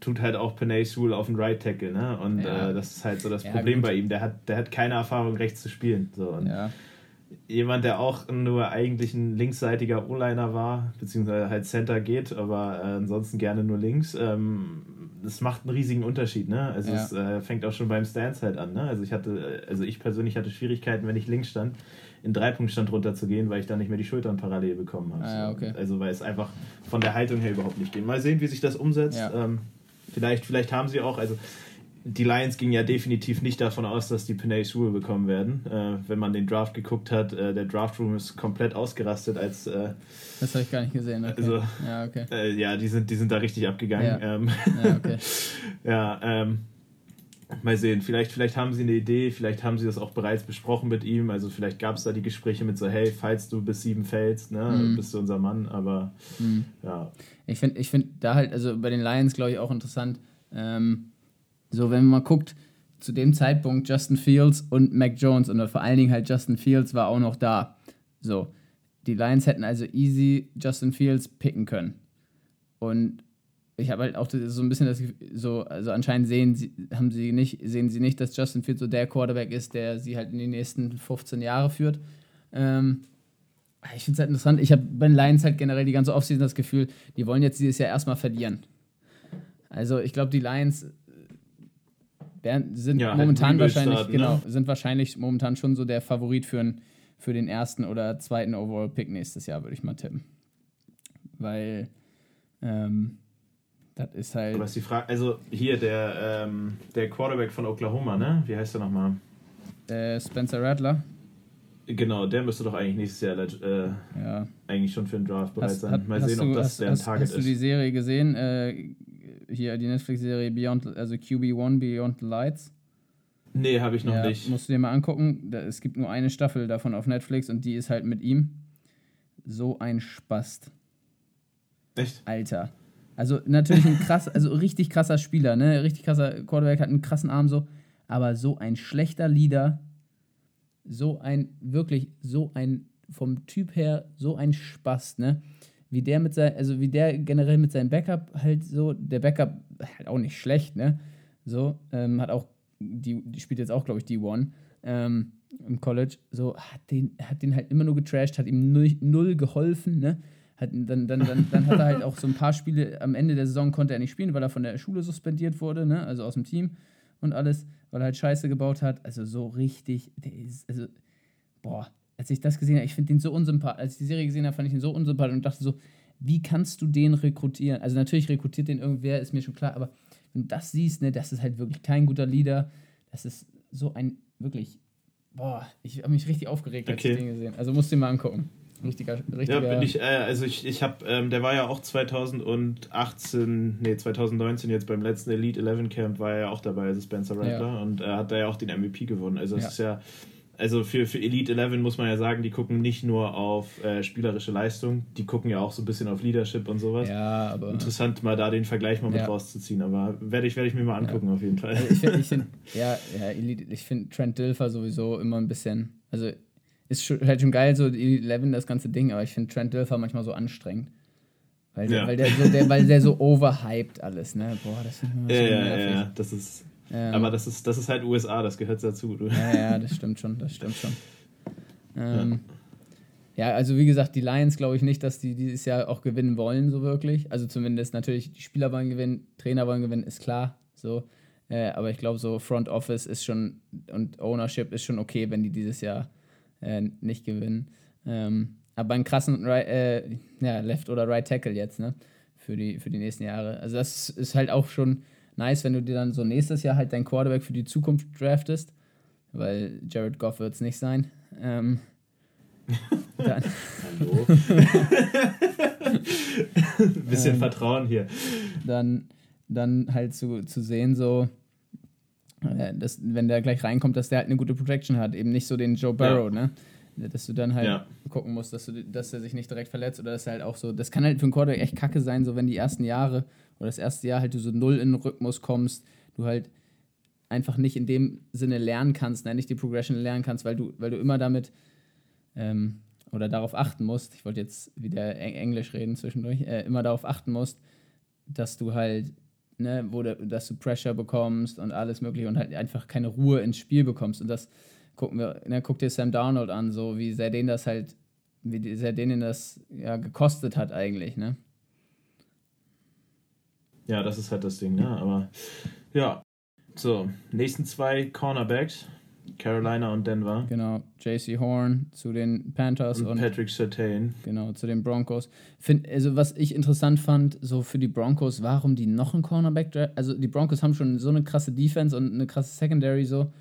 tut halt auch Penay Sewell auf den Right Tackle, ne? Und ja. äh, das ist halt so das ja, Problem gut. bei ihm. Der hat, der hat keine Erfahrung, rechts zu spielen. So. Und ja. Jemand, der auch nur eigentlich ein linksseitiger O-Liner war, beziehungsweise halt Center geht, aber äh, ansonsten gerne nur links, ähm, das macht einen riesigen Unterschied, ne? Also es äh, fängt auch schon beim Stance halt an, ne? Also ich hatte, also ich persönlich hatte Schwierigkeiten, wenn ich links stand in Dreipunktstand runterzugehen, weil ich da nicht mehr die Schultern parallel bekommen habe. Ah, okay. Also weil es einfach von der Haltung her überhaupt nicht geht. Mal sehen, wie sich das umsetzt. Ähm, vielleicht, vielleicht haben sie auch, also die Lions gingen ja definitiv nicht davon aus, dass die Penay Sewell bekommen werden. Äh, wenn man den Draft geguckt hat, äh, der Draft Room ist komplett ausgerastet als. Äh, das habe ich gar nicht gesehen. Okay. Also, ja, okay. Äh, ja, die sind, die sind da richtig abgegangen. Ja, ähm, ja okay. ja, ähm, Mal sehen, vielleicht, vielleicht haben sie eine Idee, vielleicht haben sie das auch bereits besprochen mit ihm. Also vielleicht gab es da die Gespräche mit so, hey, falls du bis sieben fällst, ne, mhm. bist du unser Mann, aber mhm. ja. Ich finde ich find da halt, also bei den Lions glaube ich auch interessant, ähm, so wenn man mal guckt, zu dem Zeitpunkt Justin Fields und Mac Jones und vor allen Dingen halt Justin Fields war auch noch da. So, die Lions hätten also easy Justin Fields picken können. Und ich habe halt auch so ein bisschen das so, also anscheinend sehen sie, haben sie nicht, sehen sie nicht, dass Justin Fields so der Quarterback ist, der sie halt in die nächsten 15 Jahre führt. Ähm, ich finde es halt interessant. Ich habe bei den Lions halt generell die ganze Offseason das Gefühl, die wollen jetzt dieses Jahr erstmal verlieren. Also ich glaube, die Lions äh, werden, sind ja, halt momentan wahrscheinlich, starten, genau, ne? sind wahrscheinlich momentan schon so der Favorit für, ein, für den ersten oder zweiten Overall-Pick nächstes Jahr, würde ich mal tippen. Weil ähm, das ist halt. Aber ist die Frage, also hier der, ähm, der Quarterback von Oklahoma, ne? Wie heißt der nochmal? Äh, Spencer Rattler. Genau, der müsste doch eigentlich nächstes Jahr äh, ja. eigentlich schon für den Draft bereit hast, sein. Hat, Mal sehen, du, ob das hast, der hast, Target ist. Hast du die Serie gesehen? Äh, hier die Netflix-Serie Beyond, also QB1 Beyond the Lights. Nee, habe ich noch ja, nicht. Musst du dir mal angucken. Es gibt nur eine Staffel davon auf Netflix und die ist halt mit ihm. So ein Spast. Echt? Alter. Also natürlich ein krass, also richtig krasser Spieler, ne? Richtig krasser Quarterback, hat einen krassen Arm so. Aber so ein schlechter Leader, so ein, wirklich, so ein, vom Typ her, so ein Spaß, ne? Wie der mit sein, also wie der generell mit seinem Backup halt so, der Backup halt auch nicht schlecht, ne? So, ähm, hat auch, die, die spielt jetzt auch, glaube ich, die One ähm, im College, so, hat den, hat den halt immer nur getrashed, hat ihm null, null geholfen, ne? Hat, dann, dann, dann, dann hat er halt auch so ein paar Spiele am Ende der Saison konnte er nicht spielen, weil er von der Schule suspendiert wurde, ne? also aus dem Team und alles, weil er halt Scheiße gebaut hat. Also so richtig, ist, also, boah, als ich das gesehen habe, ich finde ihn so unsympathisch, als ich die Serie gesehen habe, fand ich ihn so unsympathisch und dachte so, wie kannst du den rekrutieren? Also natürlich rekrutiert den irgendwer, ist mir schon klar, aber wenn du das siehst, ne, das ist halt wirklich kein guter Leader. Das ist so ein wirklich, boah, ich habe mich richtig aufgeregt, als okay. ich den gesehen Also musst du dir mal angucken. Richtiger, richtiger. Ja, bin ich, äh, also ich, ich habe, ähm, der war ja auch 2018, nee, 2019 jetzt beim letzten Elite 11 Camp war er ja auch dabei, also Spencer Rattler, ja. und er äh, hat da ja auch den MVP gewonnen. Also es ja. ist ja also für, für Elite 11 muss man ja sagen, die gucken nicht nur auf äh, spielerische Leistung, die gucken ja auch so ein bisschen auf Leadership und sowas. Ja, aber. Interessant, mal da den Vergleich mal mit rauszuziehen, aber werde ich, werd ich mir mal angucken, auf jeden Fall. Also ich finde, find, ja, ja, Elite, ich finde Trent Dilfer sowieso immer ein bisschen, also ist schon, halt schon geil, so Elite 11 das ganze Ding, aber ich finde Trent Dilfer manchmal so anstrengend. Weil der, ja. weil, der so, der, weil der so overhyped alles, ne? Boah, das ich immer so ja, ja, ja, das ist ähm, Aber das ist, das ist halt USA, das gehört dazu. Du. Ja, ja, das stimmt schon, das stimmt schon. Ähm, ja. ja. also wie gesagt, die Lions glaube ich nicht, dass die dieses Jahr auch gewinnen wollen, so wirklich. Also zumindest natürlich, die Spieler wollen gewinnen, Trainer wollen gewinnen, ist klar. So. Äh, aber ich glaube, so Front Office ist schon und Ownership ist schon okay, wenn die dieses Jahr äh, nicht gewinnen. Ähm, aber einen krassen right, äh, ja, Left- oder Right Tackle jetzt, ne? Für die, für die nächsten Jahre. Also das ist halt auch schon nice, wenn du dir dann so nächstes Jahr halt dein Quarterback für die Zukunft draftest, weil Jared Goff wird es nicht sein. Ähm, dann Hallo. Bisschen ähm, Vertrauen hier. Dann, dann halt zu, zu sehen, so, dass, wenn der gleich reinkommt, dass der halt eine gute Protection hat. Eben nicht so den Joe Burrow, ja. ne? Dass du dann halt ja. gucken musst, dass, du, dass er sich nicht direkt verletzt oder dass er halt auch so. Das kann halt für einen Quarterback echt kacke sein, so wenn die ersten Jahre oder das erste Jahr halt du so null in den Rhythmus kommst, du halt einfach nicht in dem Sinne lernen kannst, nein, nicht die Progression lernen kannst, weil du, weil du immer damit ähm, oder darauf achten musst, ich wollte jetzt wieder Englisch reden zwischendurch, äh, immer darauf achten musst, dass du halt, ne, wo de, dass du Pressure bekommst und alles mögliche und halt einfach keine Ruhe ins Spiel bekommst. Und das gucken wir, ne, guck dir Sam Darnold an, so wie sehr den das halt, wie sehr denen das ja gekostet hat eigentlich, ne? Ja, das ist halt das Ding, ne? Aber ja. So, nächsten zwei Cornerbacks. Carolina und Denver. Genau, JC Horn zu den Panthers und, und Patrick Sertain. Genau, zu den Broncos. Find, also was ich interessant fand, so für die Broncos, warum die noch einen Cornerback Also die Broncos haben schon so eine krasse Defense und eine krasse Secondary so.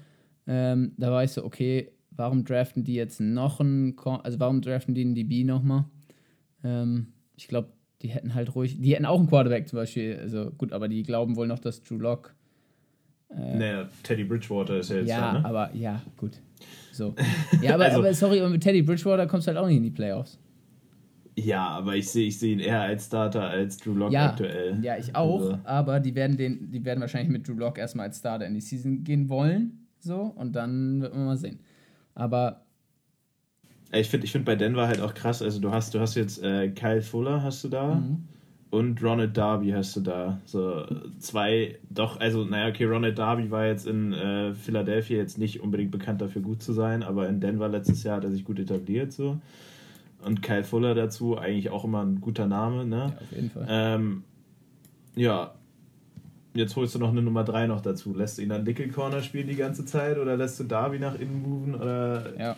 Ähm, da war ich so, okay, warum draften die jetzt noch einen, also warum draften die einen DB nochmal? Ähm, ich glaube, die hätten halt ruhig, die hätten auch einen Quarterback zum Beispiel, also gut, aber die glauben wohl noch, dass Drew Lock. Äh, naja, Teddy Bridgewater ist ja jetzt Ja, da, ne? aber ja, gut. So. Ja, aber, also, aber sorry, mit Teddy Bridgewater kommst du halt auch nicht in die Playoffs. Ja, aber ich sehe ich seh ihn eher als Starter als Drew Lock ja, aktuell. Ja, ich auch, also. aber die werden, den, die werden wahrscheinlich mit Drew Lock erstmal als Starter in die Season gehen wollen. So, und dann wird man mal sehen. Aber ich finde ich find bei Denver halt auch krass, also du hast, du hast jetzt äh, Kyle Fuller hast du da mhm. Und Ronald Darby hast du da. So zwei, doch, also naja, okay, Ronald Darby war jetzt in äh, Philadelphia jetzt nicht unbedingt bekannt dafür gut zu sein, aber in Denver letztes Jahr hat er sich gut etabliert so. Und Kyle Fuller dazu, eigentlich auch immer ein guter Name, ne? Ja, auf jeden Fall. Ähm, ja, jetzt holst du noch eine Nummer 3 noch dazu. Lässt du ihn dann Nickel Corner spielen die ganze Zeit oder lässt du Darby nach innen moven? Oder ja.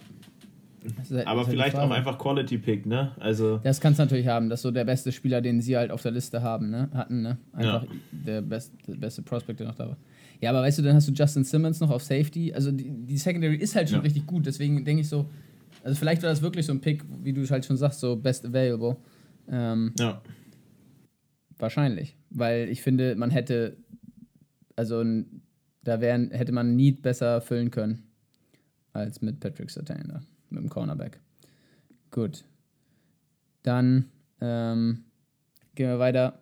Halt, aber vielleicht auch einfach Quality Pick, ne? Also das kannst du natürlich haben. Das ist so der beste Spieler, den sie halt auf der Liste haben, ne? Hatten, ne? Einfach ja. der, best, der beste Prospect, der noch da war. Ja, aber weißt du, dann hast du Justin Simmons noch auf Safety. Also die, die Secondary ist halt schon ja. richtig gut. Deswegen denke ich so, also vielleicht war das wirklich so ein Pick, wie du halt schon sagst, so best available. Ähm, ja. Wahrscheinlich. Weil ich finde, man hätte, also da wären, hätte man Need besser füllen können als mit Patrick Sertain da mit dem Cornerback. Gut. Dann ähm, gehen wir weiter.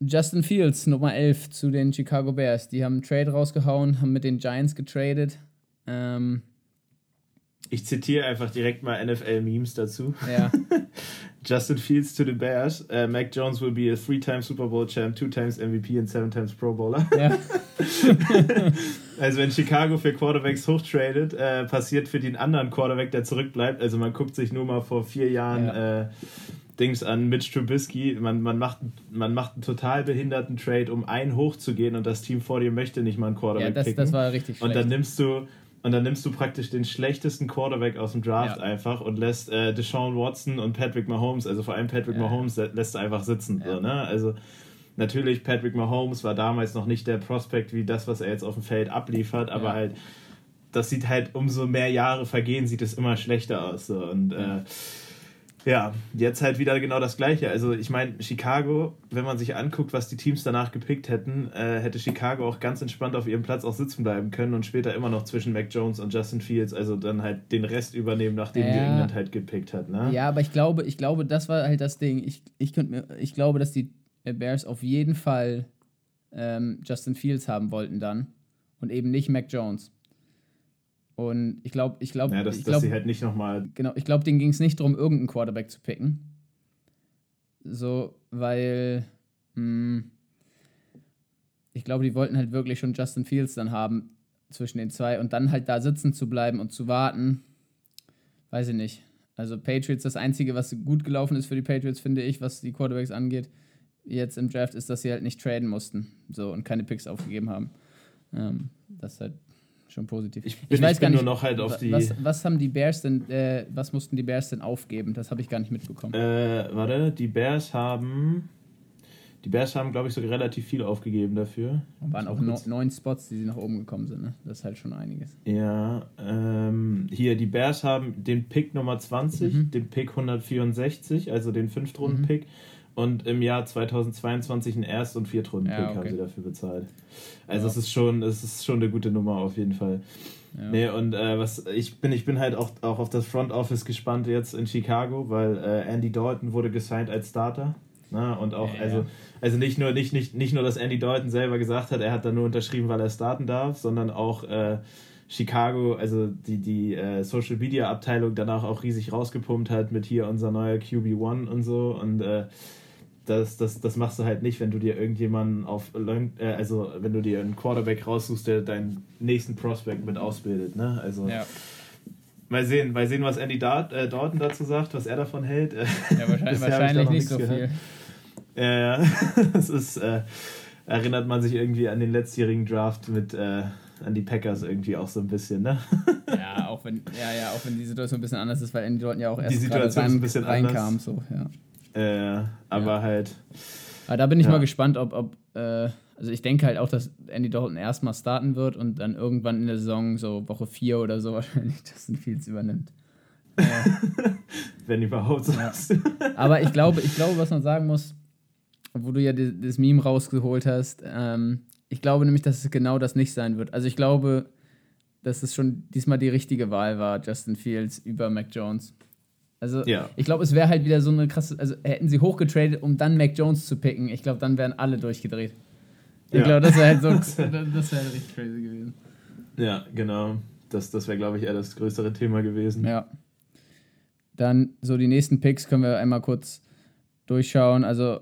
Justin Fields, Nummer 11 zu den Chicago Bears. Die haben einen Trade rausgehauen, haben mit den Giants getradet. Ähm, ich zitiere einfach direkt mal NFL-Memes dazu. Ja. Justin Fields to the Bears. Uh, Mac Jones will be a three-time Super Bowl champ, two times MVP and seven times Pro Bowler. Ja. also wenn Chicago für Quarterbacks hochtradet, äh, passiert für den anderen Quarterback, der zurückbleibt. Also man guckt sich nur mal vor vier Jahren ja. äh, Dings an Mitch Trubisky. Man, man, macht, man macht einen total behinderten Trade, um einen hochzugehen und das Team vor dir möchte nicht mal einen Quarterback ja, das, picken. das war richtig schlecht. Und dann nimmst du Und dann nimmst du praktisch den schlechtesten Quarterback aus dem Draft ja. einfach und lässt äh, Deshaun Watson und Patrick Mahomes, also vor allem Patrick ja. Mahomes, lässt du einfach sitzen. So, ne? Also natürlich, Patrick Mahomes war damals noch nicht der Prospekt wie das, was er jetzt auf dem Feld abliefert, aber halt, das sieht halt, umso mehr Jahre vergehen, sieht es immer schlechter aus. So. Und äh, ja, jetzt halt wieder genau das Gleiche. Also ich meine, Chicago, wenn man sich anguckt, was die Teams danach gepickt hätten, äh, hätte Chicago auch ganz entspannt auf ihrem Platz auch sitzen bleiben können und später immer noch zwischen Mac Jones und Justin Fields, also dann halt den Rest übernehmen, nachdem ja. die England halt gepickt hat. Ne? Ja, aber ich glaube, ich glaube, das war halt das Ding. Ich, ich, mir, ich glaube, dass die Bears auf jeden Fall ähm, Justin Fields haben wollten dann und eben nicht Mac Jones. Und ich glaube, ich glaube. Ja, dass, glaub, dass sie halt nicht nochmal. Genau, ich glaube, denen ging es nicht darum, irgendeinen Quarterback zu picken. So, weil. Mh, hm, ich glaube, die wollten halt wirklich schon Justin Fields dann haben zwischen den zwei und dann halt da sitzen zu bleiben und zu warten. Weiß ich nicht. Also Patriots, das Einzige, was gut gelaufen ist für die Patriots, finde ich, was die Quarterbacks angeht, jetzt im Draft, ist, dass sie halt nicht traden mussten. So und keine Picks aufgegeben haben. Ähm, das ist halt schon positiv. Ich, bin, ich weiß ich gar nicht, nur noch halt auf die. Was, was haben die Bears denn, äh, was mussten die Bears denn aufgeben? Das habe ich gar nicht mitbekommen. Äh, warte, die Bears haben. Die Bears haben, glaube ich, sogar relativ viel aufgegeben dafür. Und waren auch no, neun Spots, die sie nach oben gekommen sind. Ne? Das ist halt schon einiges. Ja, ähm, hier, die Bears haben den Pick Nummer 20, mhm. den Pick 164, also den Fünftrunden-Pick. Mhm und im Jahr 2022 einen Erst- und Viertrunden-Pick ja, okay. haben sie dafür bezahlt. Also ja. es ist schon, es ist schon eine gute Nummer auf jeden Fall. Ja. Nee, und äh, was ich bin, ich bin halt auch, auch auf das Front Office gespannt jetzt in Chicago, weil äh, Andy Dalton wurde gesigned als Starter. Na, ne? und auch, ja, also, also nicht nur, nicht, nicht, nicht nur, dass Andy Dalton selber gesagt hat, er hat da nur unterschrieben, weil er starten darf, sondern auch äh, Chicago, also die, die äh, Social Media Abteilung danach auch riesig rausgepumpt hat mit hier unser neuer QB1 und so. Und äh, das, das, das machst du halt nicht, wenn du dir irgendjemanden auf, äh, also wenn du dir einen Quarterback raussuchst, der deinen nächsten Prospect mit ausbildet, ne? Also ja. mal sehen, mal sehen, was Andy Dart, äh, Dalton dazu sagt, was er davon hält. Ja, wahrscheinlich, wahrscheinlich nicht so gehört. viel. Ja, ja. das ist, äh, erinnert man sich irgendwie an den letztjährigen Draft mit, äh, an die Packers irgendwie auch so ein bisschen, ne? Ja, auch wenn, ja, ja, auch wenn die Situation ein bisschen anders ist, weil Andy Dalton ja auch erst die Situation rein, ein bisschen reinkam, anders. so, ja. Äh, aber ja. halt. Aber da bin ich ja. mal gespannt, ob, ob äh, also ich denke halt auch, dass Andy Dalton erstmal starten wird und dann irgendwann in der Saison, so Woche 4 oder so, wahrscheinlich Justin Fields übernimmt. Äh, Wenn überhaupt ja. Aber ich glaube, ich glaube, was man sagen muss, wo du ja das Meme rausgeholt hast, ähm, ich glaube nämlich, dass es genau das nicht sein wird. Also ich glaube, dass es schon diesmal die richtige Wahl war, Justin Fields über Mac Jones. Also ja. ich glaube, es wäre halt wieder so eine krasse, also hätten sie hochgetradet, um dann Mac Jones zu picken, ich glaube, dann wären alle durchgedreht. Ich ja. glaube, das wäre halt so, das wäre halt richtig crazy gewesen. Ja, genau. Das, das wäre, glaube ich, eher das größere Thema gewesen. Ja. Dann so die nächsten Picks können wir einmal kurz durchschauen. Also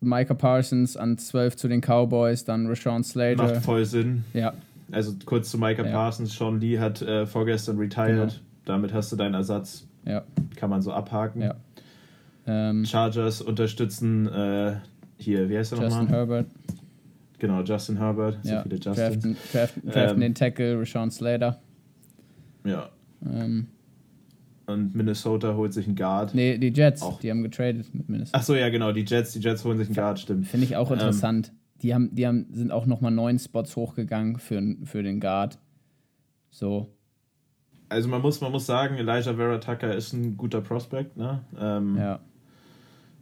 Micah Parsons an 12 zu den Cowboys, dann Rashawn Slater. Macht voll Sinn. Ja. Also kurz zu Micah ja. Parsons. Sean Lee hat äh, vorgestern retired. Genau. Damit hast du deinen Ersatz ja. Kann man so abhaken. Ja. Ähm, Chargers unterstützen äh, hier, wie heißt er nochmal? Justin Herbert. Genau, Justin Herbert. Ja. So viele Justins. Draften, draften, draften ähm, den Tackle Rashawn Slater. Ja. Ähm, und Minnesota holt sich einen Guard. Nee, die Jets, auch. die haben getradet mit Minnesota. Achso, ja, genau, die Jets, die Jets holen sich einen Guard, stimmt. Finde ich auch ähm, interessant. Ähm, die haben, die haben, sind auch nochmal neun Spots hochgegangen für, für den Guard. So also man muss, man muss sagen, Elijah Vera Tucker ist ein guter Prospect, ne? Ähm, ja.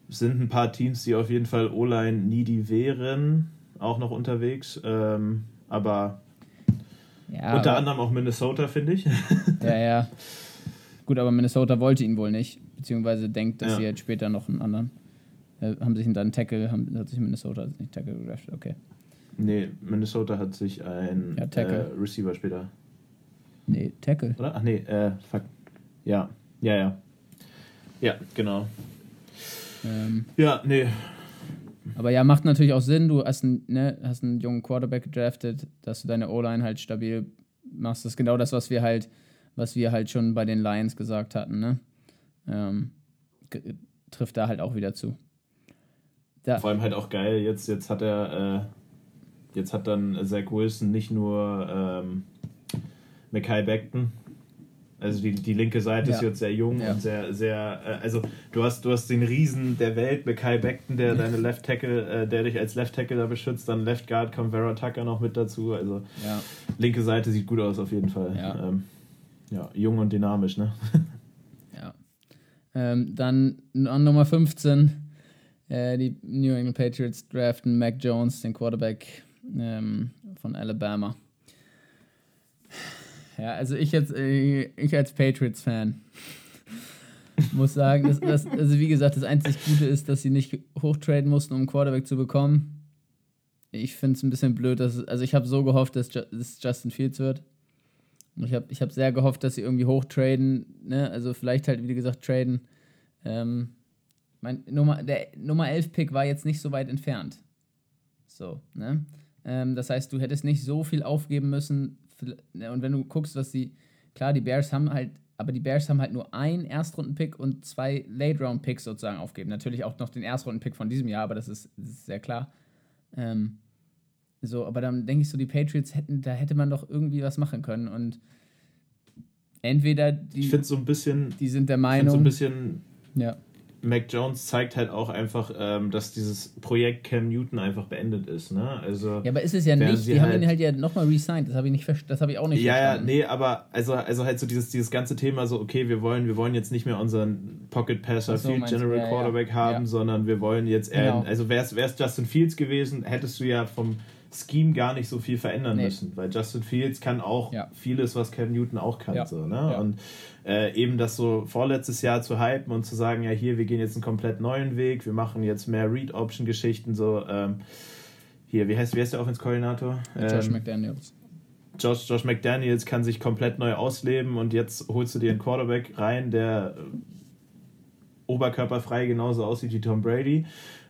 Sind ein paar Teams, die auf jeden Fall O-Line needy wären, auch noch unterwegs. Ähm, aber ja, unter aber, anderem auch Minnesota, finde ich. Ja, ja. Gut, aber Minnesota wollte ihn wohl nicht, beziehungsweise denkt, dass ja. sie jetzt später noch einen anderen. Äh, haben sich dann einen Tackle, haben, hat sich Minnesota nicht Tackle gedraftet, okay. Nee, Minnesota hat sich ein ja, äh, Receiver später Nee, Tackle. Oder? Ach nee, äh, fuck. Ja, ja, ja. Ja, genau. Ähm, ja, nee. Aber ja, macht natürlich auch Sinn. Du hast, einen, ne, hast einen jungen Quarterback gedraftet, dass du deine O-Line halt stabil machst. Das ist genau das, was wir halt, was wir halt schon bei den Lions gesagt hatten, ne? Ähm, trifft da halt auch wieder zu. Da. Vor allem halt auch geil, jetzt, jetzt hat er, äh, jetzt hat dann Zach Wilson nicht nur ähm, Mackay Beckton. Also die, die linke Seite Ja. ist jetzt sehr jung Ja. und sehr, sehr, äh, also du hast, du hast den Riesen der Welt, Mackay Beckton, der deine Left Tackle, äh, der dich als Left Tackle da beschützt, dann Left Guard kommt Vera Tucker noch mit dazu. Also Ja. linke Seite sieht gut aus auf jeden Fall. Ja. Ähm, ja, jung und dynamisch, ne? Ja. Ähm, dann an Nummer 15, äh, die New England Patriots draften Mac Jones, den Quarterback ähm, von Alabama. Ja, also ich jetzt, äh, ich als Patriots-Fan muss sagen, dass, dass, also wie gesagt, das einzig Gute ist, dass sie nicht hochtraden mussten, um einen Quarterback zu bekommen. Ich finde es ein bisschen blöd, dass es, also ich habe so gehofft, dass es Justin Fields wird. Und ich habe ich hab sehr gehofft, dass sie irgendwie hochtraden, ne? Also vielleicht halt, wie gesagt, traden. Ähm, mein Nummer, der Nummer 11 Pick war jetzt nicht so weit entfernt. So, ne? Ähm, das heißt, du hättest nicht so viel aufgeben müssen. Ne, Und wenn du guckst, was die, klar, die Bears haben halt, aber die Bears haben halt nur einen Erstrunden-Pick und zwei Late-Round-Picks sozusagen aufgeben. Natürlich auch noch den Erstrunden-Pick von diesem Jahr, aber das ist, das ist sehr klar. Ähm, so, aber dann denke ich so, die Patriots hätten, da hätte man doch irgendwie was machen können. Und entweder die, Ich finde so ein bisschen, die sind der Meinung. so ein bisschen ja. Mac Jones zeigt halt auch einfach, ähm, dass dieses Projekt Cam Newton einfach beendet ist. Ne? Also, ja, aber ist es ja nicht. Die haben halt- ihn halt ja nochmal resigned. Das habe ich, nicht ver- das hab ich auch nicht ja, ja, verstanden. nee, aber also, also halt so dieses, dieses ganze Thema so, okay, wir wollen, wir wollen jetzt nicht mehr unseren Pocket Passer, so, Field General ja, ja. Quarterback haben, Ja. sondern wir wollen jetzt eher, Genau. also wäre es Justin Fields gewesen, hättest du ja vom Scheme gar nicht so viel verändern Nee. müssen, weil Justin Fields kann auch Ja. vieles, was Cam Newton auch kann. Ja. So, ne? Ja. Und äh, eben das so vorletztes Jahr zu hypen und zu sagen, ja, hier, wir gehen jetzt einen komplett neuen Weg, wir machen jetzt mehr Read-Option-Geschichten, so, ähm, hier, wie heißt, wie heißt der Offense-Koordinator? Josh Ähm, McDaniels. Josh, Josh McDaniels kann sich komplett neu ausleben und jetzt holst du dir einen Quarterback rein, der äh, oberkörperfrei genauso aussieht wie Tom Brady.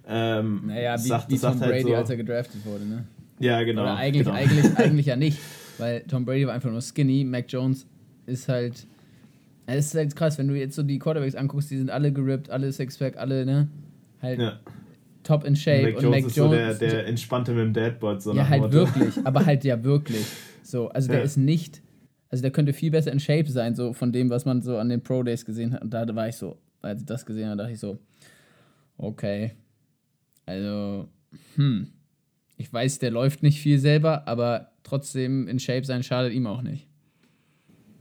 Ähm, Naja, wie, sagt- wie Tom sagt halt Brady, so- als er gedraftet wurde, ne? Ja, genau. Oder eigentlich, genau. eigentlich, eigentlich ja nicht. Weil Tom Brady war einfach nur skinny. Mac Jones ist halt. Es ist halt krass, wenn du jetzt so die Quarterbacks anguckst, die sind alle gerippt, alle Sixpack, alle, ne? Halt Ja. top in shape. Mac und Jones Mac ist Jones. so der, der entspannte mit dem Deadbot. So ja, halt Motto. wirklich. Aber halt ja wirklich. So, also der Ja. ist nicht. Also der könnte viel besser in Shape sein, so von dem, was man so an den Pro Days gesehen hat. Und da war ich so, als ich das gesehen habe, dachte ich so, okay. Also, hm. Ich weiß, der läuft nicht viel selber, aber trotzdem in Shape sein schadet ihm auch nicht.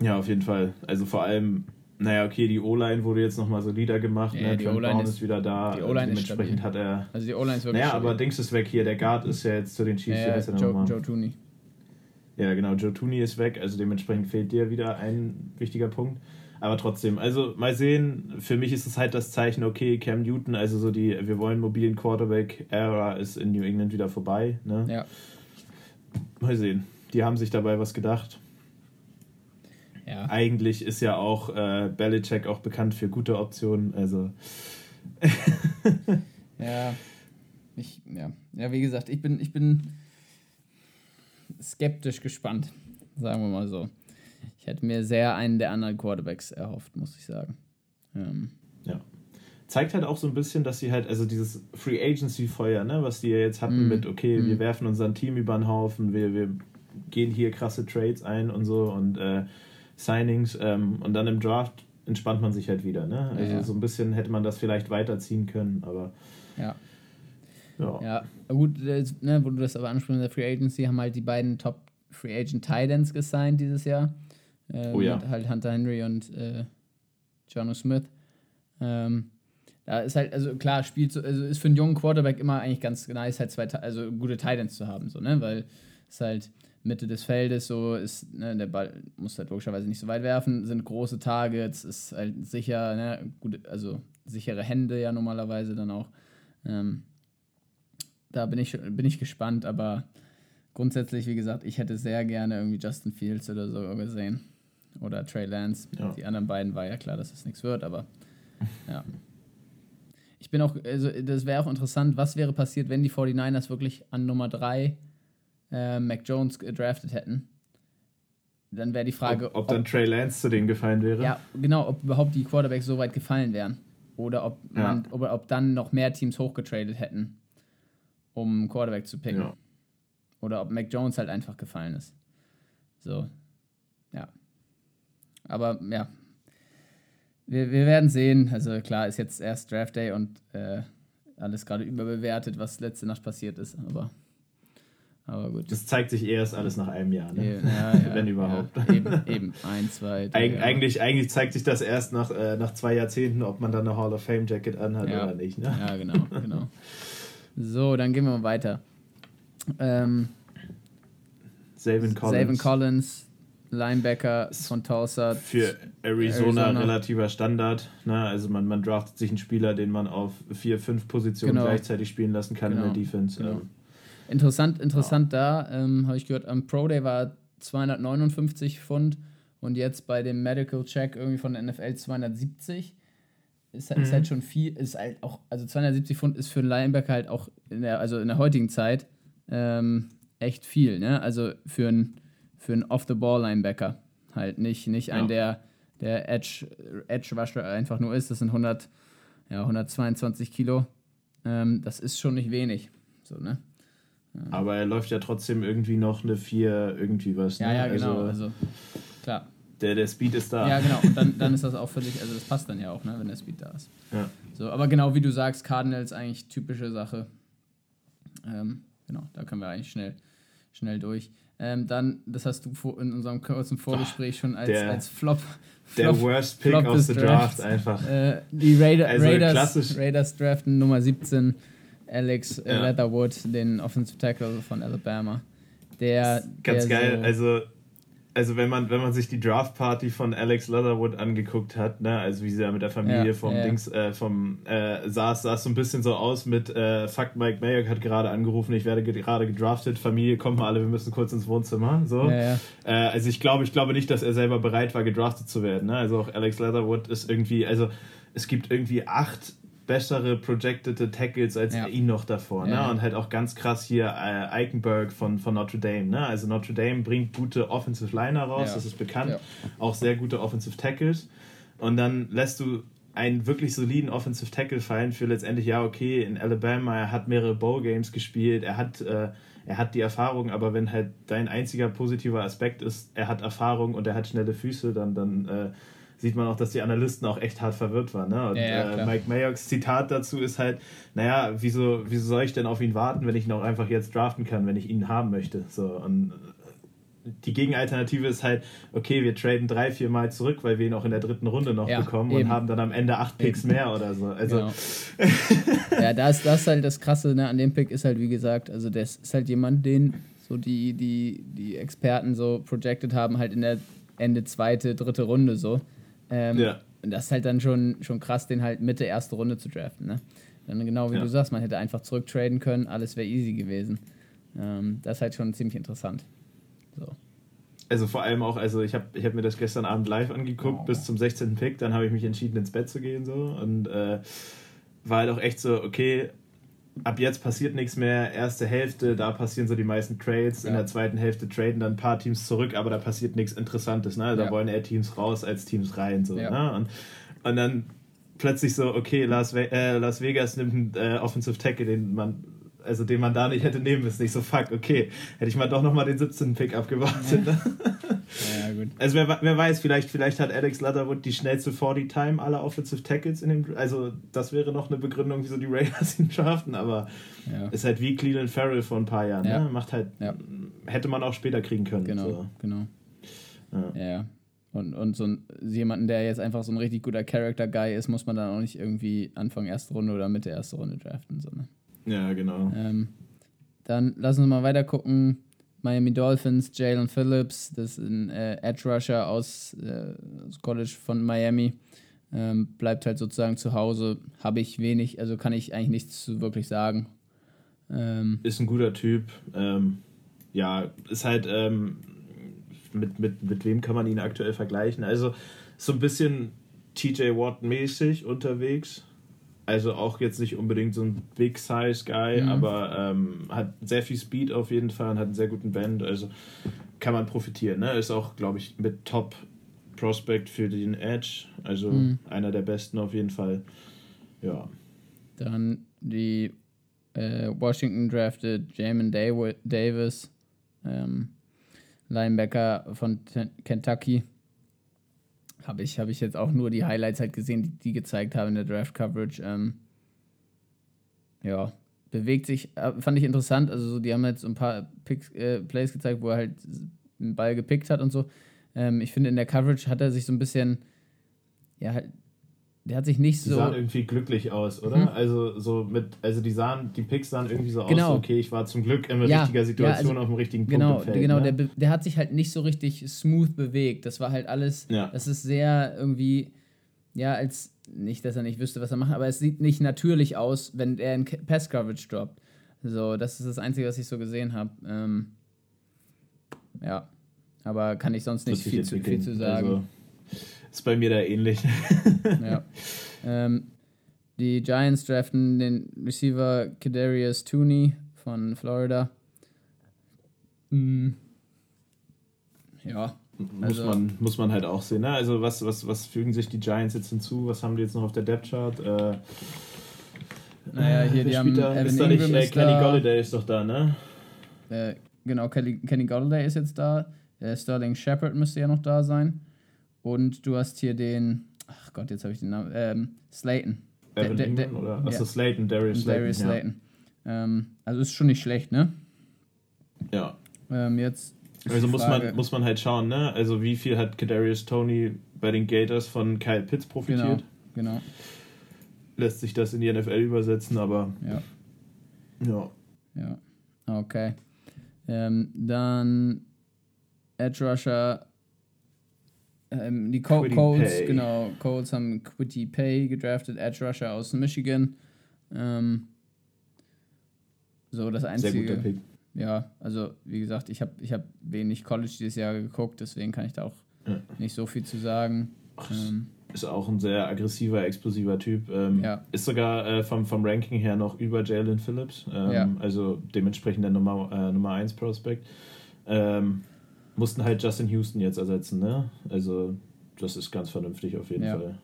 Ja, auf jeden Fall. Also vor allem, naja, okay, die O-Line wurde jetzt nochmal solider gemacht. Ja, ne? die O-Line Brown ist- ist, wieder da. die O-Line ist Dementsprechend stabil. hat er. Also die O-Line ist wirklich Naja, aber stabil. Dings ist weg hier. Der Guard ist ja jetzt zu den Chiefs. Ja, der Joe? Joe Tooney. Ja, genau, Joe Tooney ist weg, also dementsprechend fehlt dir wieder ein wichtiger Punkt. Aber trotzdem, also mal sehen, für mich ist es halt das Zeichen, okay, Cam Newton, also so die, wir wollen mobilen Quarterback-Ära ist in New England wieder vorbei. Ne? Ja. Mal sehen. Die haben sich dabei was gedacht. Ja. Eigentlich ist ja auch äh, Belichick auch bekannt für gute Optionen, also Ja, ich, ja. Ja, wie gesagt, ich bin, ich bin skeptisch gespannt, sagen wir mal so. Ich hätte mir sehr einen der anderen Quarterbacks erhofft, muss ich sagen. Ähm, ja. Zeigt halt auch so ein bisschen, dass sie halt, also dieses Free Agency-Feuer, ne, was die ja jetzt hatten Mm. mit, okay, Mm. wir werfen unseren Team über den Haufen, wir, wir gehen hier krasse Trades ein und so und äh, Signings ähm, und dann im Draft entspannt man sich halt wieder, ne? Also Ja, ja. so ein bisschen hätte man das vielleicht weiterziehen können, aber ja. ja. Ja, gut, das, ne, wo du das aber ansprichst, in der Free Agency haben halt die beiden Top Free Agent Titans gesigned dieses Jahr. Äh, Oh ja. Mit halt Hunter Henry und äh, Jono Smith. Ähm, da ist halt, also klar, spielt so, also ist für einen jungen Quarterback immer eigentlich ganz nice, halt zwei, also gute Titans zu haben, so, ne, weil es halt Mitte des Feldes so ist, ne, der Ball muss halt logischerweise nicht so weit werfen, sind große Targets, ist halt sicher, ne, gute, also sichere Hände ja normalerweise dann auch. Ähm, da bin ich, bin ich gespannt, aber grundsätzlich, wie gesagt, ich hätte sehr gerne irgendwie Justin Fields oder so gesehen. Oder Trey Lance. Ja. Die anderen beiden war ja klar, dass das nichts wird, aber ja. Ich bin auch, also das wäre auch interessant, was wäre passiert, wenn die 49ers wirklich an Nummer 3 äh, Mac Jones gedraftet hätten. Dann wäre die Frage, ob, ob dann Trey Lance zu denen gefallen wäre. ja, genau, ob überhaupt die Quarterbacks so weit gefallen wären. Oder ob, Ja. man, oder ob dann noch mehr Teams hochgetradet hätten, um Quarterback zu picken. Ja. Oder ob Mac Jones halt einfach gefallen ist. So. ja. Aber ja, wir, wir werden sehen. Also klar, ist jetzt erst Draft Day und äh, alles gerade überbewertet, was letzte Nacht passiert ist. Aber, aber gut. Das zeigt sich erst alles nach einem Jahr, ne? Ja, ja, wenn überhaupt. Ja, eben, eben, ein, zwei, drei, Eig eigentlich, eigentlich zeigt sich das erst nach, äh, nach zwei Jahrzehnten, ob man dann eine Hall of Fame Jacket anhat oder nicht. Ne? Ja, genau, genau. So, dann gehen wir mal weiter. Ähm, Savin Collins. Savin Collins, Linebacker von Tulsa. Für Arizona, Arizona. relativer Standard. Ne? Also man, man draftet sich einen Spieler, den man auf vier, fünf Positionen genau. gleichzeitig spielen lassen kann genau. in der Defense. Genau. Ähm. Interessant, interessant ja. da, ähm, habe ich gehört, am Pro Day war 259 Pfund und jetzt bei dem Medical Check irgendwie von der NFL 270. Ist, mhm. ist halt schon viel, ist halt auch, also 270 Pfund ist für einen Linebacker halt auch in der, also in der heutigen Zeit ähm, echt viel, ne? Also für einen für einen Off-the-Ball-Linebacker. Halt nicht, nicht ja. ein, der, der Edge, Edge Rusher einfach nur ist. Das sind 100, ja, 122 Kilo. Ähm, das ist schon nicht wenig. So, ne? Ja. Aber er läuft ja trotzdem irgendwie noch eine 4, irgendwie was. Ne? Ja, ja, genau. Also, also, klar. Der, der Speed ist da. Ja, genau. Und dann, dann ist das auch völlig, also das passt dann ja auch, ne, wenn der Speed da ist. Ja. So, aber genau wie du sagst, Cardinals eigentlich typische Sache. Ähm, genau, da können wir eigentlich schnell, schnell durch. Ähm, dann, das hast du in unserem kurzen Vorgespräch schon als, der, als Flop. Der Worst Pick Flop of the Draft, Draft einfach. Äh, die Raider, also Raiders, Raiders draften Nummer 17 Alex ja. Leatherwood, den Offensive Tackle von Alabama. Der, Ganz der geil, so also also wenn man, wenn man sich die Draft Party von Alex Leatherwood angeguckt hat, ne, also wie sie da mit der Familie ja, vom ja. Dings, äh, vom äh, saß, sah es so ein bisschen so aus mit äh, Fuck Mike Mayock hat gerade angerufen, ich werde gerade gedraftet, Familie, kommt mal alle, wir müssen kurz ins Wohnzimmer. So. Ja, äh, also ich glaube, ich glaube nicht, dass er selber bereit war, gedraftet zu werden. Ne? Also auch Alex Leatherwood ist irgendwie, also es gibt irgendwie acht bessere projected Tackles als ja. ihn noch davor. Ne? Und halt auch ganz krass hier äh, Eichenberg von, von Notre Dame. Ne? Also Notre Dame bringt gute Offensive Liner raus, ja. das ist bekannt. Auch sehr gute Offensive Tackles. Und dann lässt du einen wirklich soliden Offensive Tackle fallen für letztendlich, ja, okay, in Alabama, er hat mehrere Bowl Games gespielt, er hat, äh, er hat die Erfahrung, aber wenn halt dein einziger positiver Aspekt ist, er hat Erfahrung und er hat schnelle Füße, dann, dann äh, sieht man auch, dass die Analysten auch echt hart verwirrt waren. Ne? Und ja, äh, Mike Mayocks Zitat dazu ist halt, naja, wieso, wieso soll ich denn auf ihn warten, wenn ich ihn auch einfach jetzt draften kann, wenn ich ihn haben möchte? So, und äh, die Gegenalternative ist halt, okay, wir traden drei, vier Mal zurück, weil wir ihn auch in der dritten Runde noch ja, bekommen eben. und haben dann am Ende acht Picks eben. mehr oder so. Also genau. ja, das, das ist halt das Krasse ne, an dem Pick ist halt, wie gesagt, also das ist halt jemand, den so die, die, die Experten so projected haben, halt in der Ende zweite, dritte Runde so. Ähm, ja. Und das ist halt dann schon, schon krass, den halt Mitte erste Runde zu draften. Ne? Dann genau wie ja. du sagst, man hätte einfach zurücktraden können, alles wäre easy gewesen. Ähm, das ist halt schon ziemlich interessant. So. Also vor allem auch, also ich habe ich hab mir das gestern Abend live angeguckt oh. bis zum 16. Pick, dann habe ich mich entschieden ins Bett zu gehen so und äh, war halt auch echt so, okay, ab jetzt passiert nichts mehr. Erste Hälfte, da passieren so die meisten Trades. Ja. In der zweiten Hälfte traden dann ein paar Teams zurück, aber da passiert nichts Interessantes. Ne? Da ja. wollen eher Teams raus als Teams rein. So, ja. ne? und, und dann plötzlich so, okay, Las, äh, Vegas nimmt einen äh, Offensive Tackle, den man also den man da nicht hätte nehmen müssen. Ich so, fuck, okay, hätte ich mal doch nochmal den 17. Pick abgewartet. Ne? Ja, gut. Also wer, wer weiß, vielleicht, vielleicht hat Alex Leatherwood die schnellste 40-Time aller Offensive Tackles in dem, also das wäre noch eine Begründung, wieso die Raiders ihn draften, aber ja. ist halt wie Cleveland Farrell vor ein paar Jahren, ja. ne? macht halt, hätte man auch später kriegen können. Genau, so. genau. Ja. Und, und so ein, jemanden, der jetzt einfach so ein richtig guter Character-Guy ist, muss man dann auch nicht irgendwie Anfang erste Runde oder Mitte erste Runde draften. So, ne? Ja, genau. Ähm, dann lass uns mal weiter gucken. Miami Dolphins, Jalen Phillips, das ist ein äh, Edge Rusher aus, äh, aus College von Miami. Ähm, bleibt halt sozusagen zu Hause. Habe ich wenig, also kann ich eigentlich nichts zu wirklich sagen. Ähm, ist ein guter Typ. Ähm, ja, ist halt, ähm, mit, mit, mit wem kann man ihn aktuell vergleichen? Also so ein bisschen TJ Watt-mäßig unterwegs. Also auch jetzt nicht unbedingt so ein Big Size Guy, mhm. aber ähm, hat sehr viel Speed auf jeden Fall und hat einen sehr guten Band. Also kann man profitieren. Ne? Ist auch, glaube ich, mit Top Prospect für den Edge. Also mhm. einer der besten auf jeden Fall. Ja. Dann die äh, Washington drafted Jamin Davis, ähm, Linebacker von Kentucky. Habe ich, hab ich jetzt auch nur die Highlights halt gesehen, die die gezeigt haben in der Draft Coverage. Ähm, ja, bewegt sich, äh, fand ich interessant. Also, so, die haben jetzt ein paar Picks, äh, Plays gezeigt, wo er halt einen Ball gepickt hat und so. Ähm, ich finde, in der Coverage hat er sich so ein bisschen, ja, halt der hat sich nicht so. Die sahen irgendwie glücklich aus, oder? Hm. Also so mit, also die sahen, die Picks sahen irgendwie so genau. aus, okay, ich war zum Glück in ja, richtiger Situation ja, also, auf dem richtigen genau, Punkt. Feld, genau, ne? der, der hat sich halt nicht so richtig smooth bewegt. Das war halt alles, ja. das ist sehr irgendwie, ja, als nicht, dass er nicht wüsste, was er macht, aber es sieht nicht natürlich aus, wenn er in Pass Coverage droppt. So, das ist das Einzige, was ich so gesehen habe. Ähm, ja, aber kann ich sonst nicht viel zu, viel zu sagen. Also, ist bei mir da ähnlich. ja. Ähm, die Giants draften den Receiver Kadarius Tooney von Florida. Mhm. Ja. Muss, also, man, muss man halt auch sehen. Ne? Also was, was, was fügen sich die Giants jetzt hinzu? Was haben die jetzt noch auf der Depth Chart? Äh, naja, hier die haben da, ist da nicht, äh, Kenny Golladay ist doch da, ne? Äh, genau, Kenny, Kenny Golladay ist jetzt da. Äh, Sterling Shepard müsste ja noch da sein. Und du hast hier den, ach Gott, jetzt habe ich den Namen, ähm, Slayton. Evan der, der, oder? Achso, ja. Slayton, Darius Slayton. Darius Slayton. Ja. Ähm, also ist schon nicht schlecht, ne? Ja. Ähm, jetzt. Also muss man, muss man halt schauen, ne? Also wie viel hat Kadarius Tony bei den Gators von Kyle Pitts profitiert? Genau, genau. Lässt sich das in die NFL übersetzen, aber. Ja. Ja. Ja. Okay. Ähm, dann Edge Rusher ähm, die Co Quitty Colts, Pay. genau, Colts haben Quitty Pay gedraftet, Edge Rusher aus Michigan. Ähm, so das einzige. Sehr guter Pick. Ja, also wie gesagt, ich habe ich hab wenig College dieses Jahr geguckt, deswegen kann ich da auch ja. nicht so viel zu sagen. Ähm, ist auch ein sehr aggressiver, explosiver Typ. Ähm, ja. Ist sogar äh, vom, vom Ranking her noch über Jalen Phillips. Ähm, ja. Also dementsprechend der Nummer, äh, Nummer 1 Prospect. Ähm, mussten halt Justin Houston jetzt ersetzen, ne? Also, das ist ganz vernünftig auf jeden ja. Fall.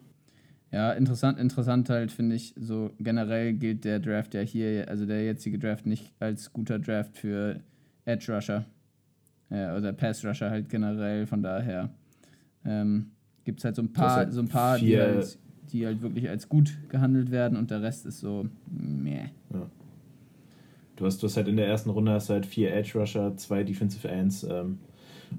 Ja, interessant, interessant halt, finde ich, so generell gilt der Draft ja hier, also der jetzige Draft nicht als guter Draft für Edge Rusher. Ja, oder Pass Rusher halt generell, von daher ähm, gibt es halt so ein paar, halt so ein paar die, halt, die halt wirklich als gut gehandelt werden und der Rest ist so meh. Ja. Du hast, du hast halt in der ersten Runde hast halt vier Edge Rusher, zwei Defensive Ends. Ähm,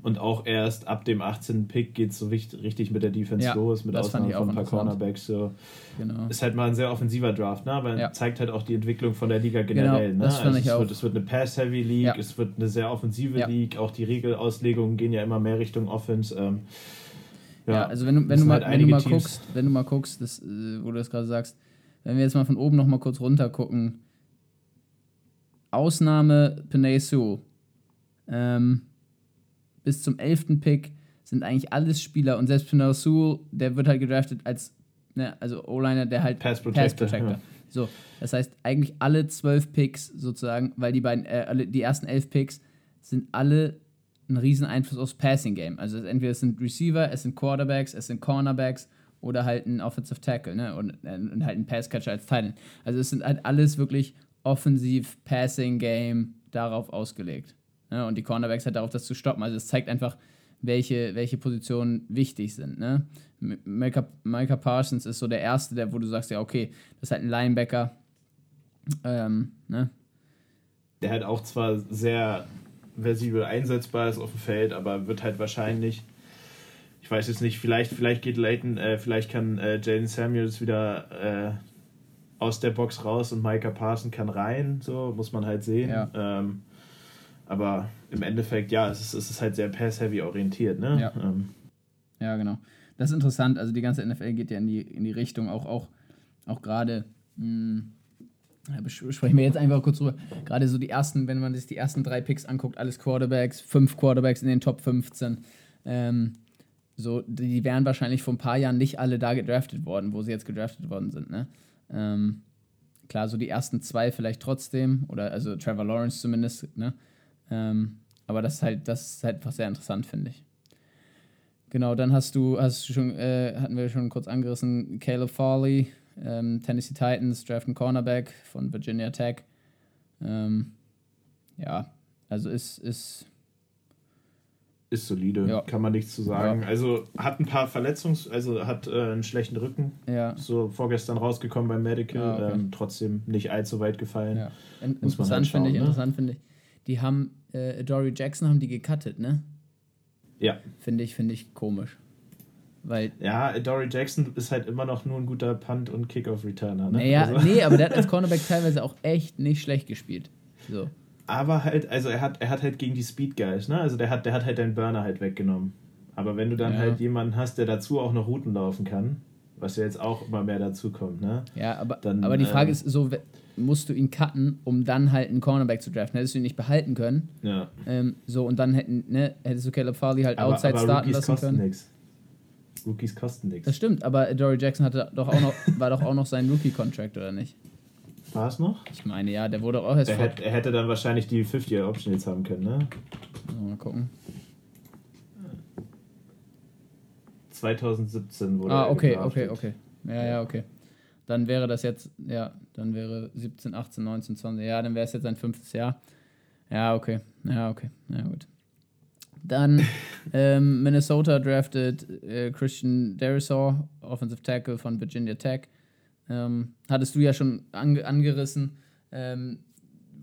und auch erst ab dem 18. Pick geht es so richtig, mit der Defense ja, los, mit Ausnahme von ein paar Cornerbacks. So. Genau. Ist halt mal ein sehr offensiver Draft, ne? aber ja. zeigt halt auch die Entwicklung von der Liga generell. Genau, das ne? also ich es, auch. Wird, es wird eine Pass-Heavy League, ja. es wird eine sehr offensive League, auch die Regelauslegungen gehen ja immer mehr Richtung Offense. Ähm, ja, also wenn du, wenn du mal, halt wenn du mal guckst, wenn du mal guckst, das, äh, wo du das gerade sagst, wenn wir jetzt mal von oben noch mal kurz runter gucken, Ausnahme Penay. Ähm, bis zum 11. Pick sind eigentlich alles Spieler und selbst Pinal Sewell, der wird halt gedraftet als, ne, also O-Liner, der halt Pass Protector. Pass Protector. Ja. So, das heißt eigentlich alle zwölf Picks sozusagen, weil die beiden, äh, alle, die ersten elf Picks sind alle ein riesen Einfluss aufs Passing Game. Also entweder es sind Receiver, es sind Quarterbacks, es sind Cornerbacks oder halt ein Offensive Tackle, ne? Und, äh, und halt ein Passcatcher als Titan. Also es sind halt alles wirklich offensiv Passing Game darauf ausgelegt. Ne? Und die Cornerbacks halt darauf, das zu stoppen. Also es zeigt einfach, welche, welche Positionen wichtig sind. Ne? Micah, Micah Parsons ist so der Erste, der, wo du sagst, ja, okay, das ist halt ein Linebacker. Ähm, ne? Der halt auch zwar sehr versibel einsetzbar ist auf dem Feld, aber wird halt wahrscheinlich, ich weiß jetzt nicht, vielleicht, vielleicht geht Leighton, äh, vielleicht kann äh, Jaden Samuels wieder äh, aus der Box raus und Micah Parsons kann rein, so muss man halt sehen. Ja. Ähm, aber im Endeffekt, ja, es ist, es ist halt sehr pass-heavy orientiert, ne? Ja. Ähm. ja, genau. Das ist interessant. Also die ganze NFL geht ja in die, in die Richtung, auch, auch, auch gerade, hm, sprechen wir jetzt einfach kurz drüber, gerade so die ersten, wenn man sich die ersten drei Picks anguckt, alles Quarterbacks, fünf Quarterbacks in den Top 15. Ähm, so, die wären wahrscheinlich vor ein paar Jahren nicht alle da gedraftet worden, wo sie jetzt gedraftet worden sind, ne? Ähm, klar, so die ersten zwei vielleicht trotzdem, oder also Trevor Lawrence zumindest, ne? Ähm, aber das ist halt, das ist halt einfach sehr interessant, finde ich. Genau, dann hast du, hast du schon, äh, hatten wir schon kurz angerissen, Caleb Farley, ähm, Tennessee Titans, draften Cornerback von Virginia Tech. Ähm, ja, also ist, ist ist solide, ja. kann man nichts zu sagen. Ja. Also hat ein paar Verletzungs-, also hat äh, einen schlechten Rücken. Ja. So vorgestern rausgekommen beim Medical, ah, okay. ähm, trotzdem nicht allzu weit gefallen. In interessant halt finde ich, ne? interessant finde ich. Die haben, äh, Dory Jackson haben die gecuttet, ne? Ja. Finde ich, finde ich komisch. Weil ja, Dory Jackson ist halt immer noch nur ein guter Punt- und Kickoff-Returner. Ne? Naja, also. nee, aber der hat als Cornerback teilweise auch echt nicht schlecht gespielt. So aber halt, also er hat, er hat halt gegen die Speed Guys, ne? Also der hat, der hat halt deinen Burner halt weggenommen. Aber wenn du dann ja. halt jemanden hast, der dazu auch noch Routen laufen kann, was ja jetzt auch immer mehr dazu kommt, ne? Ja, aber, dann, aber die Frage äh, ist so, musst du ihn cutten, um dann halt einen Cornerback zu draften? Hättest du ihn nicht behalten können? Ja. Ähm, so, und dann hätten, ne, hättest du Caleb Farley halt aber, outside aber starten Rookies lassen können. Nix. Rookies kosten nichts. Das stimmt, aber Dory Jackson hatte doch auch noch, war doch auch noch sein Rookie-Contract, oder nicht? War es noch? Ich meine, ja, der wurde auch erst. Er, hätte, er hätte dann wahrscheinlich die 50-Year-Option jetzt haben können, ne? Mal gucken. 2017 wurde Ah, okay, okay, okay. Ja, ja, okay. Dann wäre das jetzt, ja, dann wäre 17, 18, 19, 20. Ja, dann wäre es jetzt sein fünftes Jahr. Ja, okay. Ja, okay. Ja, gut. Dann ähm, Minnesota drafted äh, Christian Derisor, Offensive Tackle von Virginia Tech. Ähm, hattest du ja schon ange angerissen. Ähm,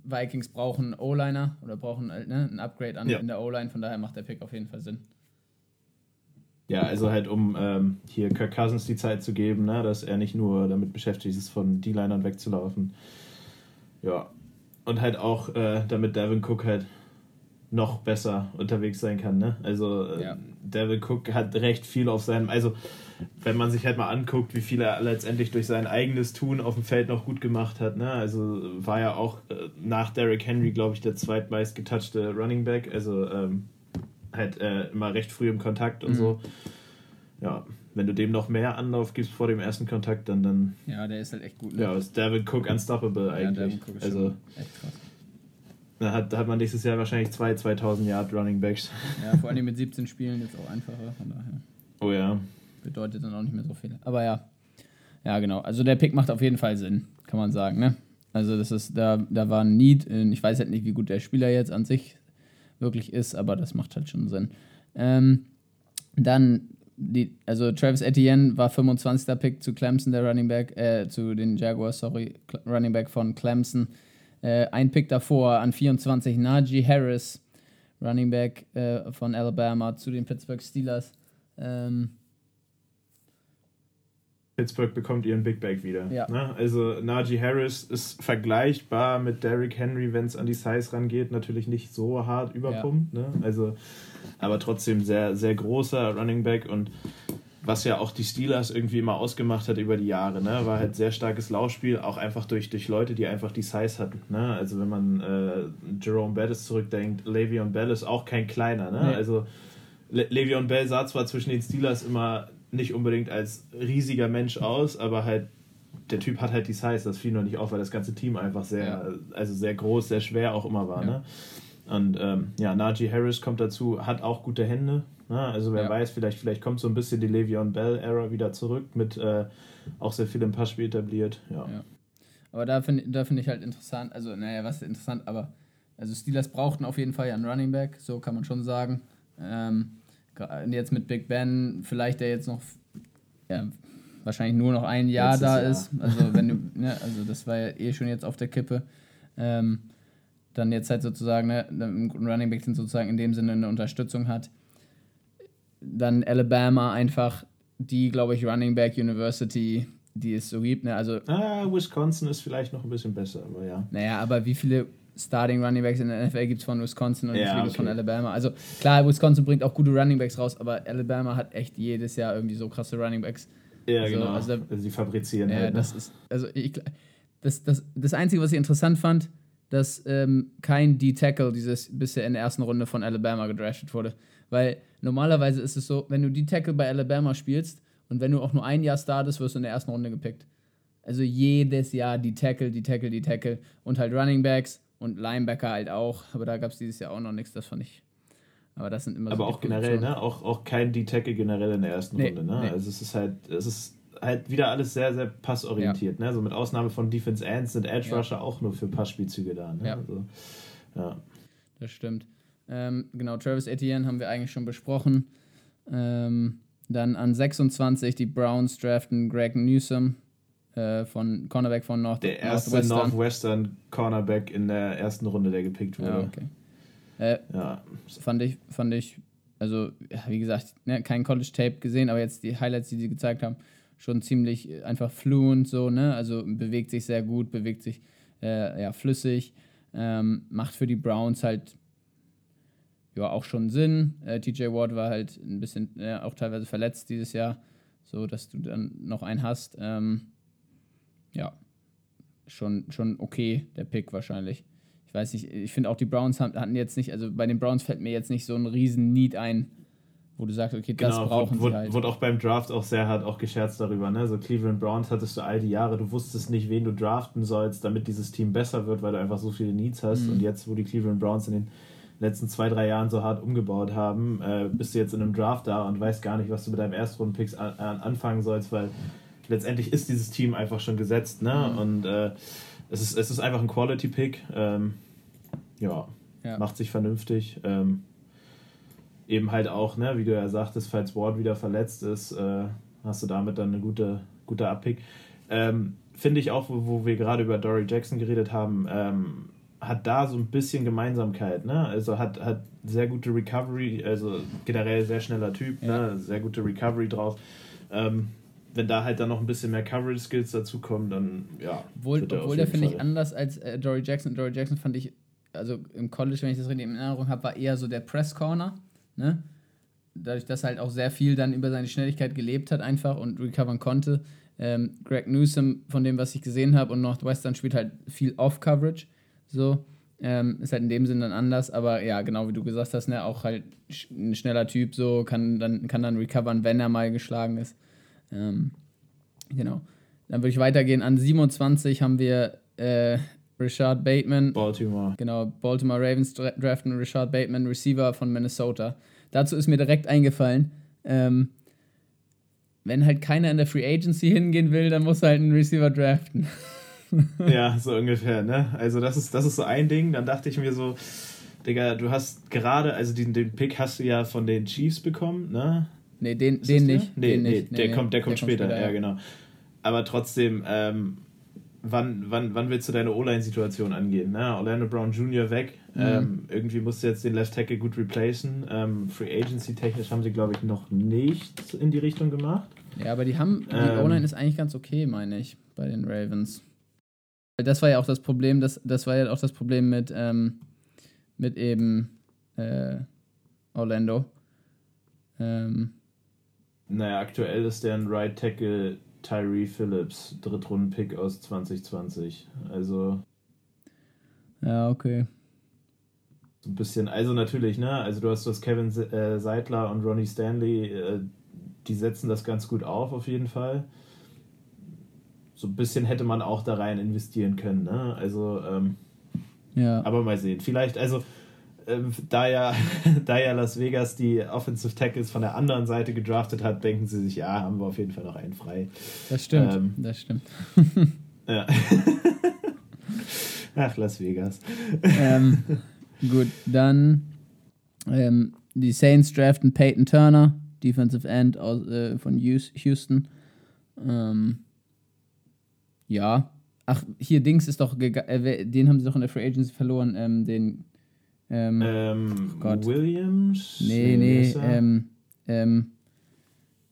Vikings brauchen O-Liner oder brauchen äh, ne, ein Upgrade an, ja. in der O-Line, von daher macht der Pick auf jeden Fall Sinn. Ja, also halt, um ähm, hier Kirk Cousins die Zeit zu geben, ne, dass er nicht nur damit beschäftigt ist, von D-Linern wegzulaufen. Ja. Und halt auch, äh, damit Devin Cook halt noch besser unterwegs sein kann. Ne? Also äh, ja. Devin Cook hat recht viel auf seinem, also wenn man sich halt mal anguckt, wie viel er letztendlich durch sein eigenes Tun auf dem Feld noch gut gemacht hat. Ne? Also war ja auch äh, nach Derrick Henry, glaube ich, der zweitmeist getouchte Running Back. Also ähm, halt äh, immer recht früh im Kontakt und mhm. so. Ja, wenn du dem noch mehr Anlauf gibst vor dem ersten Kontakt, dann dann. Ja, der ist halt echt gut. Ne? Ja, ist David Cook unstoppable eigentlich. Ja, Cook ist also echt krass. Da hat, da hat man nächstes Jahr wahrscheinlich zwei 2000 Yard Running Backs. Ja, vor allem mit 17 Spielen jetzt auch einfacher, von daher. Oh ja. Bedeutet dann auch nicht mehr so viel. Aber ja. Ja, genau. Also der Pick macht auf jeden Fall Sinn, kann man sagen, ne? Also das ist, da, da war ein Need. Ich weiß halt nicht, wie gut der Spieler jetzt an sich wirklich ist, aber das macht halt schon Sinn. Ähm, dann, die, also Travis Etienne war 25. Pick zu Clemson, der Running Back, äh, zu den Jaguars, sorry, Running Back von Clemson. Äh, ein Pick davor an 24 Najee Harris, Running Back äh, von Alabama zu den Pittsburgh Steelers. Ähm, Pittsburgh bekommt ihren Big Bag wieder. Ja. Ne? Also Najee Harris ist vergleichbar mit Derrick Henry, wenn es an die Size rangeht, natürlich nicht so hart überpumpt. Ja. Ne? Also, aber trotzdem sehr, sehr großer Running Back und was ja auch die Steelers irgendwie immer ausgemacht hat über die Jahre, ne? war halt sehr starkes Laufspiel, auch einfach durch, durch Leute, die einfach die Size hatten. Ne? Also wenn man äh, Jerome Bettis zurückdenkt, Le'Veon Bell ist auch kein kleiner. Ne? Nee. Also Le Le'Veon Bell sah zwar zwischen den Steelers immer nicht unbedingt als riesiger Mensch aus, aber halt der Typ hat halt die Size, das fiel noch nicht auf, weil das ganze Team einfach sehr, ja. also sehr groß, sehr schwer auch immer war. Ja. Ne? Und ähm, ja, Najee Harris kommt dazu, hat auch gute Hände, Ne? Also wer ja. weiß, vielleicht, vielleicht kommt so ein bisschen die Le'Veon Bell-Ära wieder zurück, mit äh, auch sehr viel im Passspiel etabliert. Ja. Aber da finde da find ich halt interessant, also naja, was ist interessant, aber also Steelers brauchten auf jeden Fall ja einen Running Back, so kann man schon sagen. Ähm, jetzt mit Big Ben, vielleicht der jetzt noch ja, wahrscheinlich nur noch ein Jahr Letztes da Jahr. ist. Also wenn du, ne, also das war ja eh schon jetzt auf der Kippe. Ähm, dann jetzt halt sozusagen ne, ein Running Back sozusagen in dem Sinne eine Unterstützung hat dann Alabama einfach die, glaube ich, Running Back University, die es so gibt. Ne? Also, ah, Wisconsin ist vielleicht noch ein bisschen besser, aber ja. Naja, aber wie viele Starting Running Backs in der NFL gibt es von Wisconsin und ja, okay. von Alabama? Also klar, Wisconsin bringt auch gute Running Backs raus, aber Alabama hat echt jedes Jahr irgendwie so krasse Running Backs. Ja, also, genau. Also, also die fabrizieren ja, halt. Ne? Das ist, also ich, das, das, das Einzige, was ich interessant fand, dass ähm, kein D-Tackle dieses bisher in der ersten Runde von Alabama gedraftet wurde. Weil normalerweise ist es so, wenn du die Tackle bei Alabama spielst und wenn du auch nur ein Jahr startest, wirst du in der ersten Runde gepickt. Also jedes Jahr die Tackle, die Tackle, die Tackle und halt Running Backs und Linebacker halt auch. Aber da gab es dieses Jahr auch noch nichts, das fand ich. Aber das sind immer Aber so auch generell, ne? Auch, auch kein D-Tackle generell in der ersten nee, Runde, ne? Nee. Also es ist halt, es ist halt wieder alles sehr, sehr passorientiert, ja. ne? So mit Ausnahme von Defense Ends sind Edge Rusher ja. auch nur für Passspielzüge da, ne? Ja. Also, ja. Das stimmt. Ähm, genau, Travis Etienne haben wir eigentlich schon besprochen. Ähm, dann an 26 die Browns draften Greg Newsom äh, von Cornerback von North Der erste Northwestern. Northwestern Cornerback in der ersten Runde, der gepickt wurde. Ja, okay. Äh, ja. Fand ich, fand ich, also ja, wie gesagt, ne, kein College-Tape gesehen, aber jetzt die Highlights, die sie gezeigt haben, schon ziemlich einfach fluent so, ne? Also bewegt sich sehr gut, bewegt sich äh, ja, flüssig, ähm, macht für die Browns halt ja auch schon Sinn. Äh, TJ Ward war halt ein bisschen ja, auch teilweise verletzt dieses Jahr, so dass du dann noch einen hast. Ähm, ja, schon, schon okay, der Pick wahrscheinlich. Ich weiß nicht, ich finde auch die Browns hatten jetzt nicht, also bei den Browns fällt mir jetzt nicht so ein riesen Need ein, wo du sagst, okay, das genau, brauchen wurde, sie halt. Wurde auch beim Draft auch sehr hart auch gescherzt darüber, ne? So Cleveland Browns hattest du all die Jahre, du wusstest nicht, wen du draften sollst, damit dieses Team besser wird, weil du einfach so viele Needs hast. Mhm. Und jetzt, wo die Cleveland Browns in den letzten zwei, drei Jahren so hart umgebaut haben, äh, bist du jetzt in einem Draft da und weißt gar nicht, was du mit deinem Erstrunden-Picks an, an, anfangen sollst, weil letztendlich ist dieses Team einfach schon gesetzt, ne? Mhm. Und äh, es, ist, es ist einfach ein Quality-Pick. Ähm, ja, ja, macht sich vernünftig. Ähm, eben halt auch, ne, wie du ja sagtest, falls Ward wieder verletzt ist, äh, hast du damit dann eine gute, gute Abpick. Ähm, Finde ich auch, wo, wo wir gerade über Dory Jackson geredet haben, ähm, hat da so ein bisschen Gemeinsamkeit, ne? Also hat, hat sehr gute Recovery, also generell sehr schneller Typ, ja. ne? Sehr gute Recovery drauf. Ähm, wenn da halt dann noch ein bisschen mehr Coverage Skills dazukommen, dann ja. Obwohl, obwohl der finde ich anders als äh, Dory Jackson. Dory Jackson fand ich, also im College, wenn ich das richtig in Erinnerung habe, war eher so der Press Corner, ne? Dadurch, dass er halt auch sehr viel dann über seine Schnelligkeit gelebt hat einfach und recovern konnte. Ähm, Greg Newsom, von dem, was ich gesehen habe, und Northwestern spielt halt viel Off-Coverage. So. Ähm, ist halt in dem Sinn dann anders, aber ja, genau wie du gesagt hast, ne, auch halt ein schneller Typ, so kann dann, kann dann recovern, wenn er mal geschlagen ist. Ähm, genau. Dann würde ich weitergehen. An 27 haben wir äh, Richard Bateman. Baltimore. Genau, Baltimore Ravens draften Richard Bateman, Receiver von Minnesota. Dazu ist mir direkt eingefallen, ähm, wenn halt keiner in der Free Agency hingehen will, dann muss er halt einen Receiver draften. ja, so ungefähr, ne? Also das ist, das ist so ein Ding. Dann dachte ich mir so, Digga, du hast gerade, also den, den Pick hast du ja von den Chiefs bekommen, ne? Nee, den, den nicht. Nee, den nee, nicht. der, nee, kommt, der, kommt, später, später ja, genau. Aber trotzdem, ähm, wann, wann, wann willst du deine O-Line-Situation angehen? Ne? Orlando Brown Jr. weg. Mhm. Ähm, irgendwie musst du jetzt den Left Tackle gut replacen. Ähm, Free Agency technisch haben sie, glaube ich, noch nicht in die Richtung gemacht. Ja, aber die haben, die ähm, O-Line ist eigentlich ganz okay, meine ich, bei den Ravens. Das war ja auch das Problem, das, das war ja auch das Problem mit, ähm, mit eben äh, Orlando. Ähm, naja, aktuell ist der ein Right Tackle Tyree Phillips, Drittrunden-Pick aus 2020. Also. Ja, okay. So ein bisschen, also natürlich, ne? Also du hast das Kevin äh, Seidler und Ronnie Stanley, äh, die setzen das ganz gut auf, auf jeden Fall. So ein bisschen hätte man auch da rein investieren können, ne? Also, ähm, ja. Aber mal sehen. Vielleicht, also da, ja, da ja Las Vegas die Offensive Tackles von der anderen Seite gedraftet hat, denken sie sich, ja, haben wir auf jeden Fall noch einen frei. Das stimmt, ähm, das stimmt. ja. Ach, Las Vegas. Ähm, gut, dann ähm, die Saints draften Peyton Turner, Defensive End aus, äh, von Houston. Ähm, ja. Ach, hier Dings ist doch, äh, den haben sie doch in der Free Agency verloren, ähm, den ähm, ähm oh Williams? Nee, nee, ähm, ähm,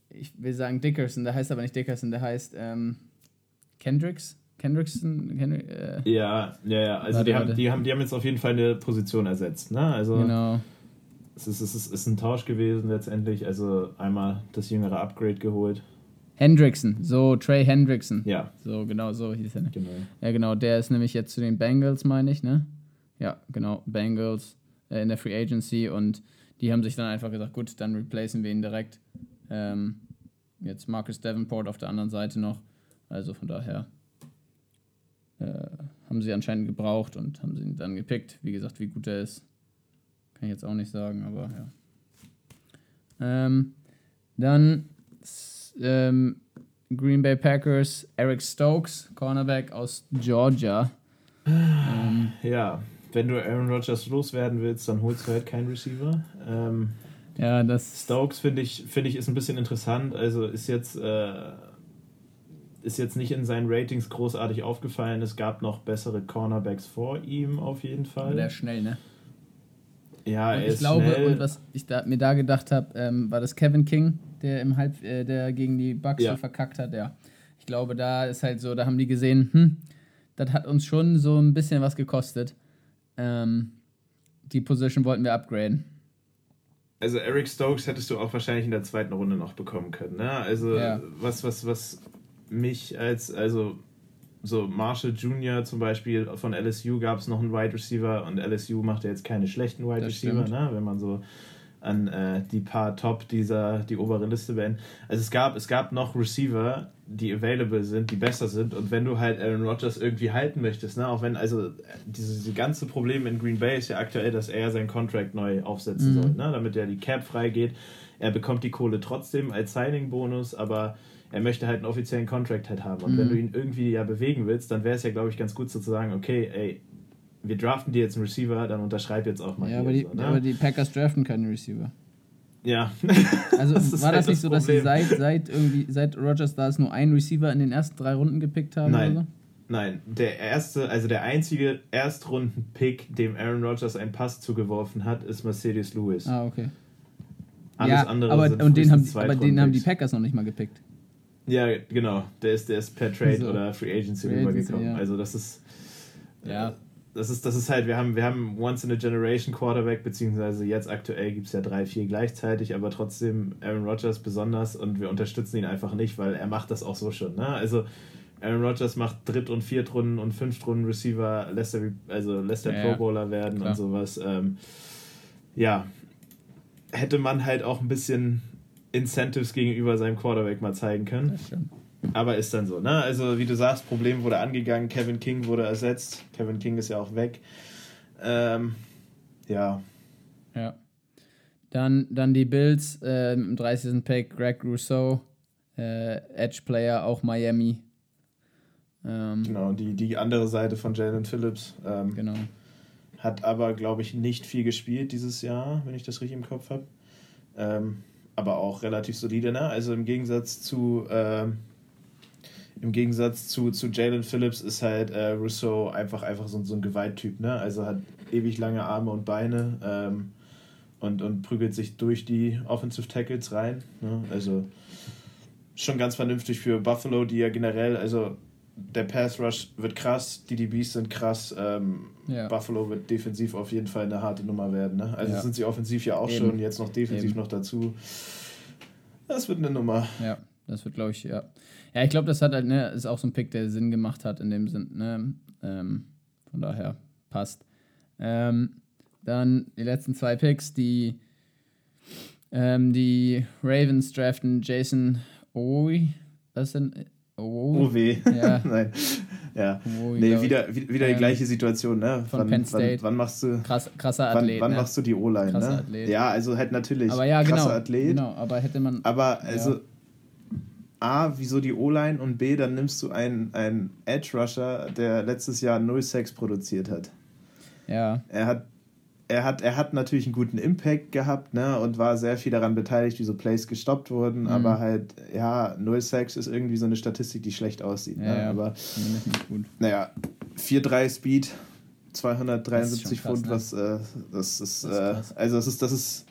ich will sagen Dickerson, der heißt aber nicht Dickerson, der heißt ähm, Kendricks? Kendrickson? Kendrick, äh, ja, ja, ja. Also warte, die, haben, die, haben, die haben jetzt auf jeden Fall eine Position ersetzt. Ne? Also genau. Es ist, es, ist, es ist ein Tausch gewesen letztendlich. Also einmal das jüngere Upgrade geholt. Hendrickson, so Trey Hendrickson. Ja. So, genau so hieß er. Ne? Genau. Ja, genau, der ist nämlich jetzt zu den Bengals, meine ich, ne? Ja, genau, Bengals äh, in der Free Agency und die haben sich dann einfach gesagt, gut, dann replacen wir ihn direkt. Ähm, jetzt Marcus Davenport auf der anderen Seite noch. Also von daher äh, haben sie anscheinend gebraucht und haben sie ihn dann gepickt. Wie gesagt, wie gut er ist, kann ich jetzt auch nicht sagen, aber ja. Ähm, dann ähm, Green Bay Packers, Eric Stokes, Cornerback aus Georgia. Ähm, ja, wenn du Aaron Rodgers loswerden willst, dann holst du halt keinen Receiver. Ähm, ja, das. Stokes finde ich, find ich ist ein bisschen interessant. Also ist jetzt, äh, ist jetzt nicht in seinen Ratings großartig aufgefallen. Es gab noch bessere Cornerbacks vor ihm auf jeden Fall. Der ist schnell, ne? Ja, und er ich ist glaube, schnell. und was ich da, mir da gedacht habe, ähm, war das Kevin King, der im Halb, äh, der gegen die Bucks Ja. so verkackt hat, ja. Ich glaube, da ist halt so, da haben die gesehen, hm, das hat uns schon so ein bisschen was gekostet. Ähm, die Position wollten wir upgraden. Also Eric Stokes hättest du auch wahrscheinlich in der zweiten Runde noch bekommen können. Ne? Also Ja. was, was, was mich als, also so Marshall Jr. zum Beispiel von LSU gab es noch einen Wide Receiver und LSU macht ja jetzt keine schlechten Wide Das Receiver, stimmt. ne? wenn man so an äh, die paar Top dieser, die obere Liste wählen. Also es gab, es gab noch Receiver, die available sind, die besser sind und wenn du halt Aaron Rodgers irgendwie halten möchtest, ne? auch wenn, also äh, diese, diese ganze Problem in Green Bay ist ja aktuell, dass er seinen Contract neu aufsetzen Mhm. soll, ne? damit er die Cap freigeht. Er bekommt die Kohle trotzdem als Signing-Bonus, aber er möchte halt einen offiziellen Contract halt haben. Und Mhm. wenn du ihn irgendwie ja bewegen willst, dann wäre es ja, glaube ich, ganz gut so zu sagen, okay, ey, wir draften dir jetzt einen Receiver, dann unterschreib jetzt auch mal. Ja, aber die, so, ne? aber die Packers draften keine Receiver. ja. Also Das war halt das nicht das so, dass sie seit, seit irgendwie, seit Rogers da ist nur ein Receiver in den ersten drei Runden gepickt haben Nein. oder so? Nein, der erste, also der einzige Erstrunden-Pick, dem Aaron Rodgers einen Pass zugeworfen hat, ist Mercedes Lewis. Ah, okay. Alles ja, andere aber, sind und den haben, aber den haben die. Packers noch nicht mal gepickt. Ja, genau. Der ist, der ist per Trade So. oder Free Agency Free Agency, rübergekommen. ja. Also das ist. Ja. Das ist, das ist halt, wir haben, wir haben Once in a Generation Quarterback, beziehungsweise jetzt aktuell gibt es ja drei, vier gleichzeitig, aber trotzdem Aaron Rodgers besonders und wir unterstützen ihn einfach nicht, weil er macht das auch so schon. Ne? Also Aaron Rodgers macht Dritt- und Viertrunden und Fünftrunden Receiver, lässt er, also lässt er Ja, Pro. Bowler werden Klar. und sowas. Ähm, ja, hätte man halt auch ein bisschen Incentives gegenüber seinem Quarterback mal zeigen können. Das stimmt. Aber ist dann so, ne? Also, wie du sagst, Problem wurde angegangen, Kevin King wurde ersetzt. Kevin King ist ja auch weg. Ähm, ja. Ja. Dann, dann die Bills äh, im 30. Pick, Greg Rousseau, äh, Edge Player, auch Miami. Ähm, Genau, die, die andere Seite von Jalen Phillips. Ähm, genau. Hat aber, glaube ich, nicht viel gespielt dieses Jahr, wenn ich das richtig im Kopf habe. Ähm, aber auch relativ solide, ne? Also im Gegensatz zu ähm, im Gegensatz zu, zu Jalen Phillips ist halt äh, Rousseau einfach, einfach so, so ein Gewalttyp, ne? Also hat ewig lange Arme und Beine ähm, und, und prügelt sich durch die Offensive Tackles rein. Ne? Also schon ganz vernünftig für Buffalo, die ja generell, also der Pass Rush wird krass, die DBs sind krass, ähm, Ja. Buffalo wird defensiv auf jeden Fall eine harte Nummer werden. Ne? Also Ja. sind sie offensiv ja auch Eben. schon, jetzt noch defensiv Eben. noch dazu. Das wird eine Nummer. Ja, das wird, glaube ich, ja. Ja, ich glaube, das hat halt, ne, ist auch so ein Pick, der Sinn gemacht hat in dem Sinn, ne? Ähm, von daher passt. Ähm, dann die letzten zwei Picks, die, ähm, die Ravens draften Jason Owi. Was denn? Owi? Oh weh. Ja. Nein. Ja. Owi, Nee, wieder, wie- wieder die Ähm, gleiche Situation, ne? von wann, Penn State. Wann, wann machst du. Krass, krasser Wann, Athlet. wann ne? machst du die O-Line, ne? Athlet. Ja, also halt natürlich. Aber ja, genau. krasser Athlet. Genau, aber hätte man. Aber also A, wieso die O-Line und B, dann nimmst du einen, einen Edge-Rusher, der letztes Jahr 0 Sex produziert hat. Ja, Er hat, er hat, er hat natürlich einen guten Impact gehabt, ne, und war sehr viel daran beteiligt, wie so Plays gestoppt wurden, Mhm. aber halt, ja, 0 Sex ist irgendwie so eine Statistik, die schlecht aussieht. ja, ne? ja. Aber naja, 4-3 Speed, 273 Das ist Pfund, krass, was, äh, das ist, Das ist äh, also das ist, das ist,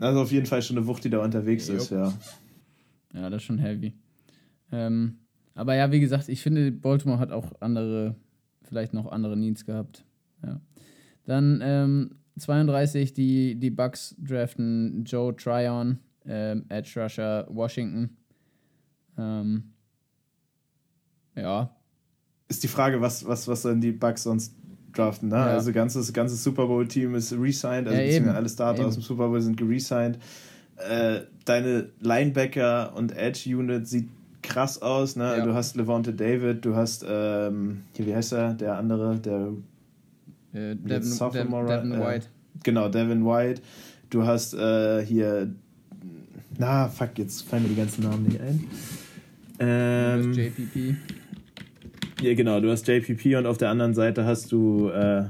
also auf jeden Fall schon eine Wucht, die da unterwegs ist, Jupp. ja. Ja, das ist schon heavy. Ähm, aber ja, wie gesagt, ich finde, Baltimore hat auch andere, vielleicht noch andere Needs gehabt. Ja. Dann ähm, 32, die, die Bucks draften Joe Tryon, ähm, Edge Rusher, Washington. Ähm, ja, ist die Frage, was, was, was sollen die Bucks sonst draften. Ne? Ja. Also ganzes, ganzes Super Bowl-Team ist resigned, also Ja, alle Starter aus dem Super Bowl sind geresigned. Äh, deine Linebacker und Edge-Unit sieht krass aus. Ne? Ja. Du hast Levante David, du hast, ähm, hier, wie heißt er, der andere, der äh, Devin, Devin, Sophomore, Devin äh, White. Genau, Devin White. Du hast äh, hier. Na, fuck, jetzt fallen mir die ganzen Namen nicht ein. Ähm, das JPP. ja, genau, du hast JPP und auf der anderen Seite hast du. Äh,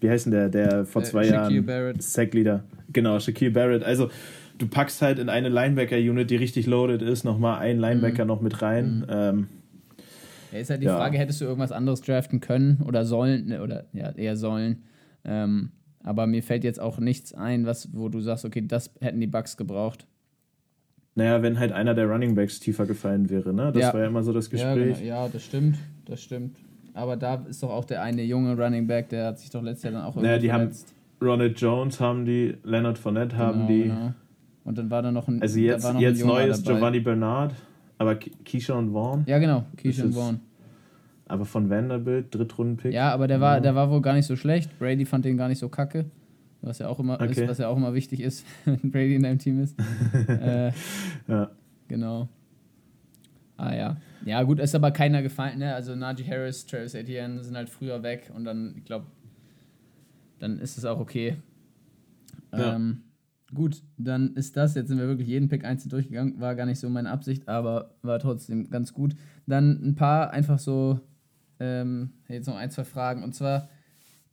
wie heißt denn der, der vor äh, zwei Shaquille Jahren Barrett. Sackleader. Genau, Shaquille Barrett. Also du packst halt in eine Linebacker-Unit, die richtig loaded ist, nochmal einen Linebacker mhm. noch mit rein. Mhm. Ähm, ja, ist halt die ja. Frage, hättest du irgendwas anderes draften können oder sollen, ne, oder ja, eher sollen. Ähm, aber mir fällt jetzt auch nichts ein, was, wo du sagst, okay, das hätten die Bugs gebraucht. Naja, wenn halt einer der Running Backs tiefer gefallen wäre, ne? Das ja. war ja immer so das Gespräch. Ja, genau. ja, das stimmt, das stimmt. Aber da ist doch auch der eine junge Running Back, der hat sich doch letztes Jahr dann auch naja, die verletzt. haben Ronald Jones haben die, Leonard Fournette haben genau, die. Genau. Und dann war da noch ein Also jetzt, jetzt neu ist Giovanni Bernard, aber Keyshawn Vaughn. Ja, genau, Keyshawn Vaughn. Aber von Vanderbilt, Drittrundenpick. Ja, aber der war, der war wohl gar nicht so schlecht. Brady fand den gar nicht so kacke. Was ja auch immer okay. ist, was ja auch immer wichtig ist, wenn Brady in deinem Team ist. äh, ja. Genau. Ah ja. Ja, gut, ist aber keiner gefallen, ne? Also Najee Harris, Travis Etienne sind halt früher weg und dann, ich glaube, dann ist es auch okay. Ja. Ähm, gut, dann ist das. Jetzt sind wir wirklich jeden Pick einzeln durchgegangen. War gar nicht so meine Absicht, aber war trotzdem ganz gut. Dann ein paar einfach so, ähm, jetzt noch ein, zwei Fragen. Und zwar,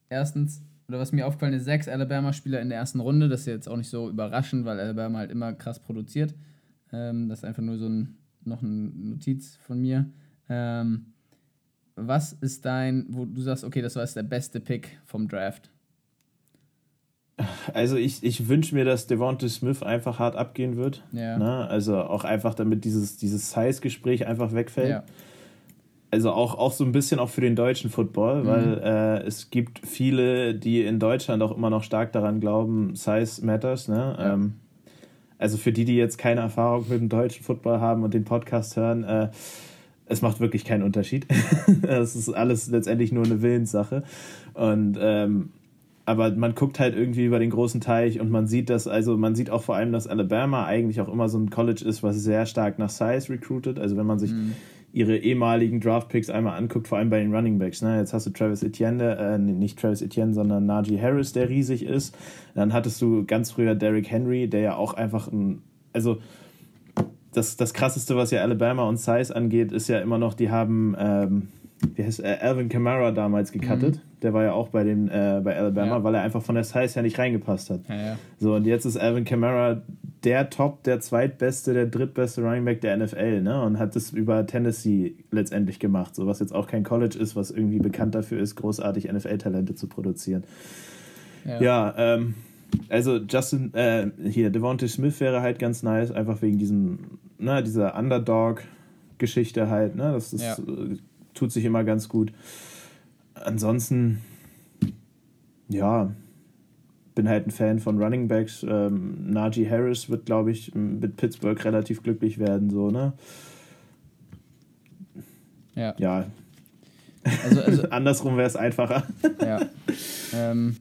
erstens, oder was mir aufgefallen ist, sechs Alabama-Spieler in der ersten Runde. Das ist jetzt auch nicht so überraschend, weil Alabama halt immer krass produziert. Ähm, das ist einfach nur so ein, noch eine Notiz von mir. Ähm, was ist dein, wo du sagst, okay, das war jetzt der beste Pick vom Draft? Also ich, ich wünsche mir, dass Devonta Smith einfach hart abgehen wird. Ja. Ne? Also auch einfach, damit dieses, dieses Size-Gespräch einfach wegfällt. Ja also auch, auch so ein bisschen auch für den deutschen Football, mhm. weil äh, es gibt viele, die in Deutschland auch immer noch stark daran glauben, Size matters. Ne? Ja. Ähm, also für die, die jetzt keine Erfahrung mit dem deutschen Football haben und den Podcast hören, äh, es macht wirklich keinen Unterschied. Es ist alles letztendlich nur eine Willenssache. Und ähm, aber man guckt halt irgendwie über den großen Teich und man sieht das, also man sieht auch vor allem, dass Alabama eigentlich auch immer so ein College ist, was sehr stark nach Size recruited. Also wenn man sich mhm ihre ehemaligen Draftpicks einmal anguckt, vor allem bei den Runningbacks. Ne? Jetzt hast du Travis Etienne, äh, nicht Travis Etienne, sondern Najee Harris, der riesig ist. Dann hattest du ganz früher Derrick Henry, der ja auch einfach ein, also das, das krasseste, was ja Alabama und Size angeht, ist ja immer noch, die haben ähm, wie heißt, äh, Alvin Kamara damals gecuttet. Mhm. Der war ja auch bei, den, äh, bei Alabama, ja. weil er einfach von der Size her nicht reingepasst hat. Ja. So, und jetzt ist Alvin Kamara der Top, der zweitbeste, der drittbeste Running Back der NFL, ne? Und hat das über Tennessee letztendlich gemacht. So, was jetzt auch kein College ist, was irgendwie bekannt dafür ist, großartig NFL-Talente zu produzieren. Ja, ähm, also Justin, äh, hier, Devontae Smith wäre halt ganz nice, einfach wegen diesem, ne, dieser Underdog-Geschichte halt, ne? Das ist, ja. Tut sich immer ganz gut. Ansonsten, ja, bin halt ein Fan von Running Backs. Ähm, Najee Harris wird, glaube ich, mit Pittsburgh relativ glücklich werden, so, ne? Ja. Ja. Also, also Andersrum wäre es einfacher. ja. Ähm,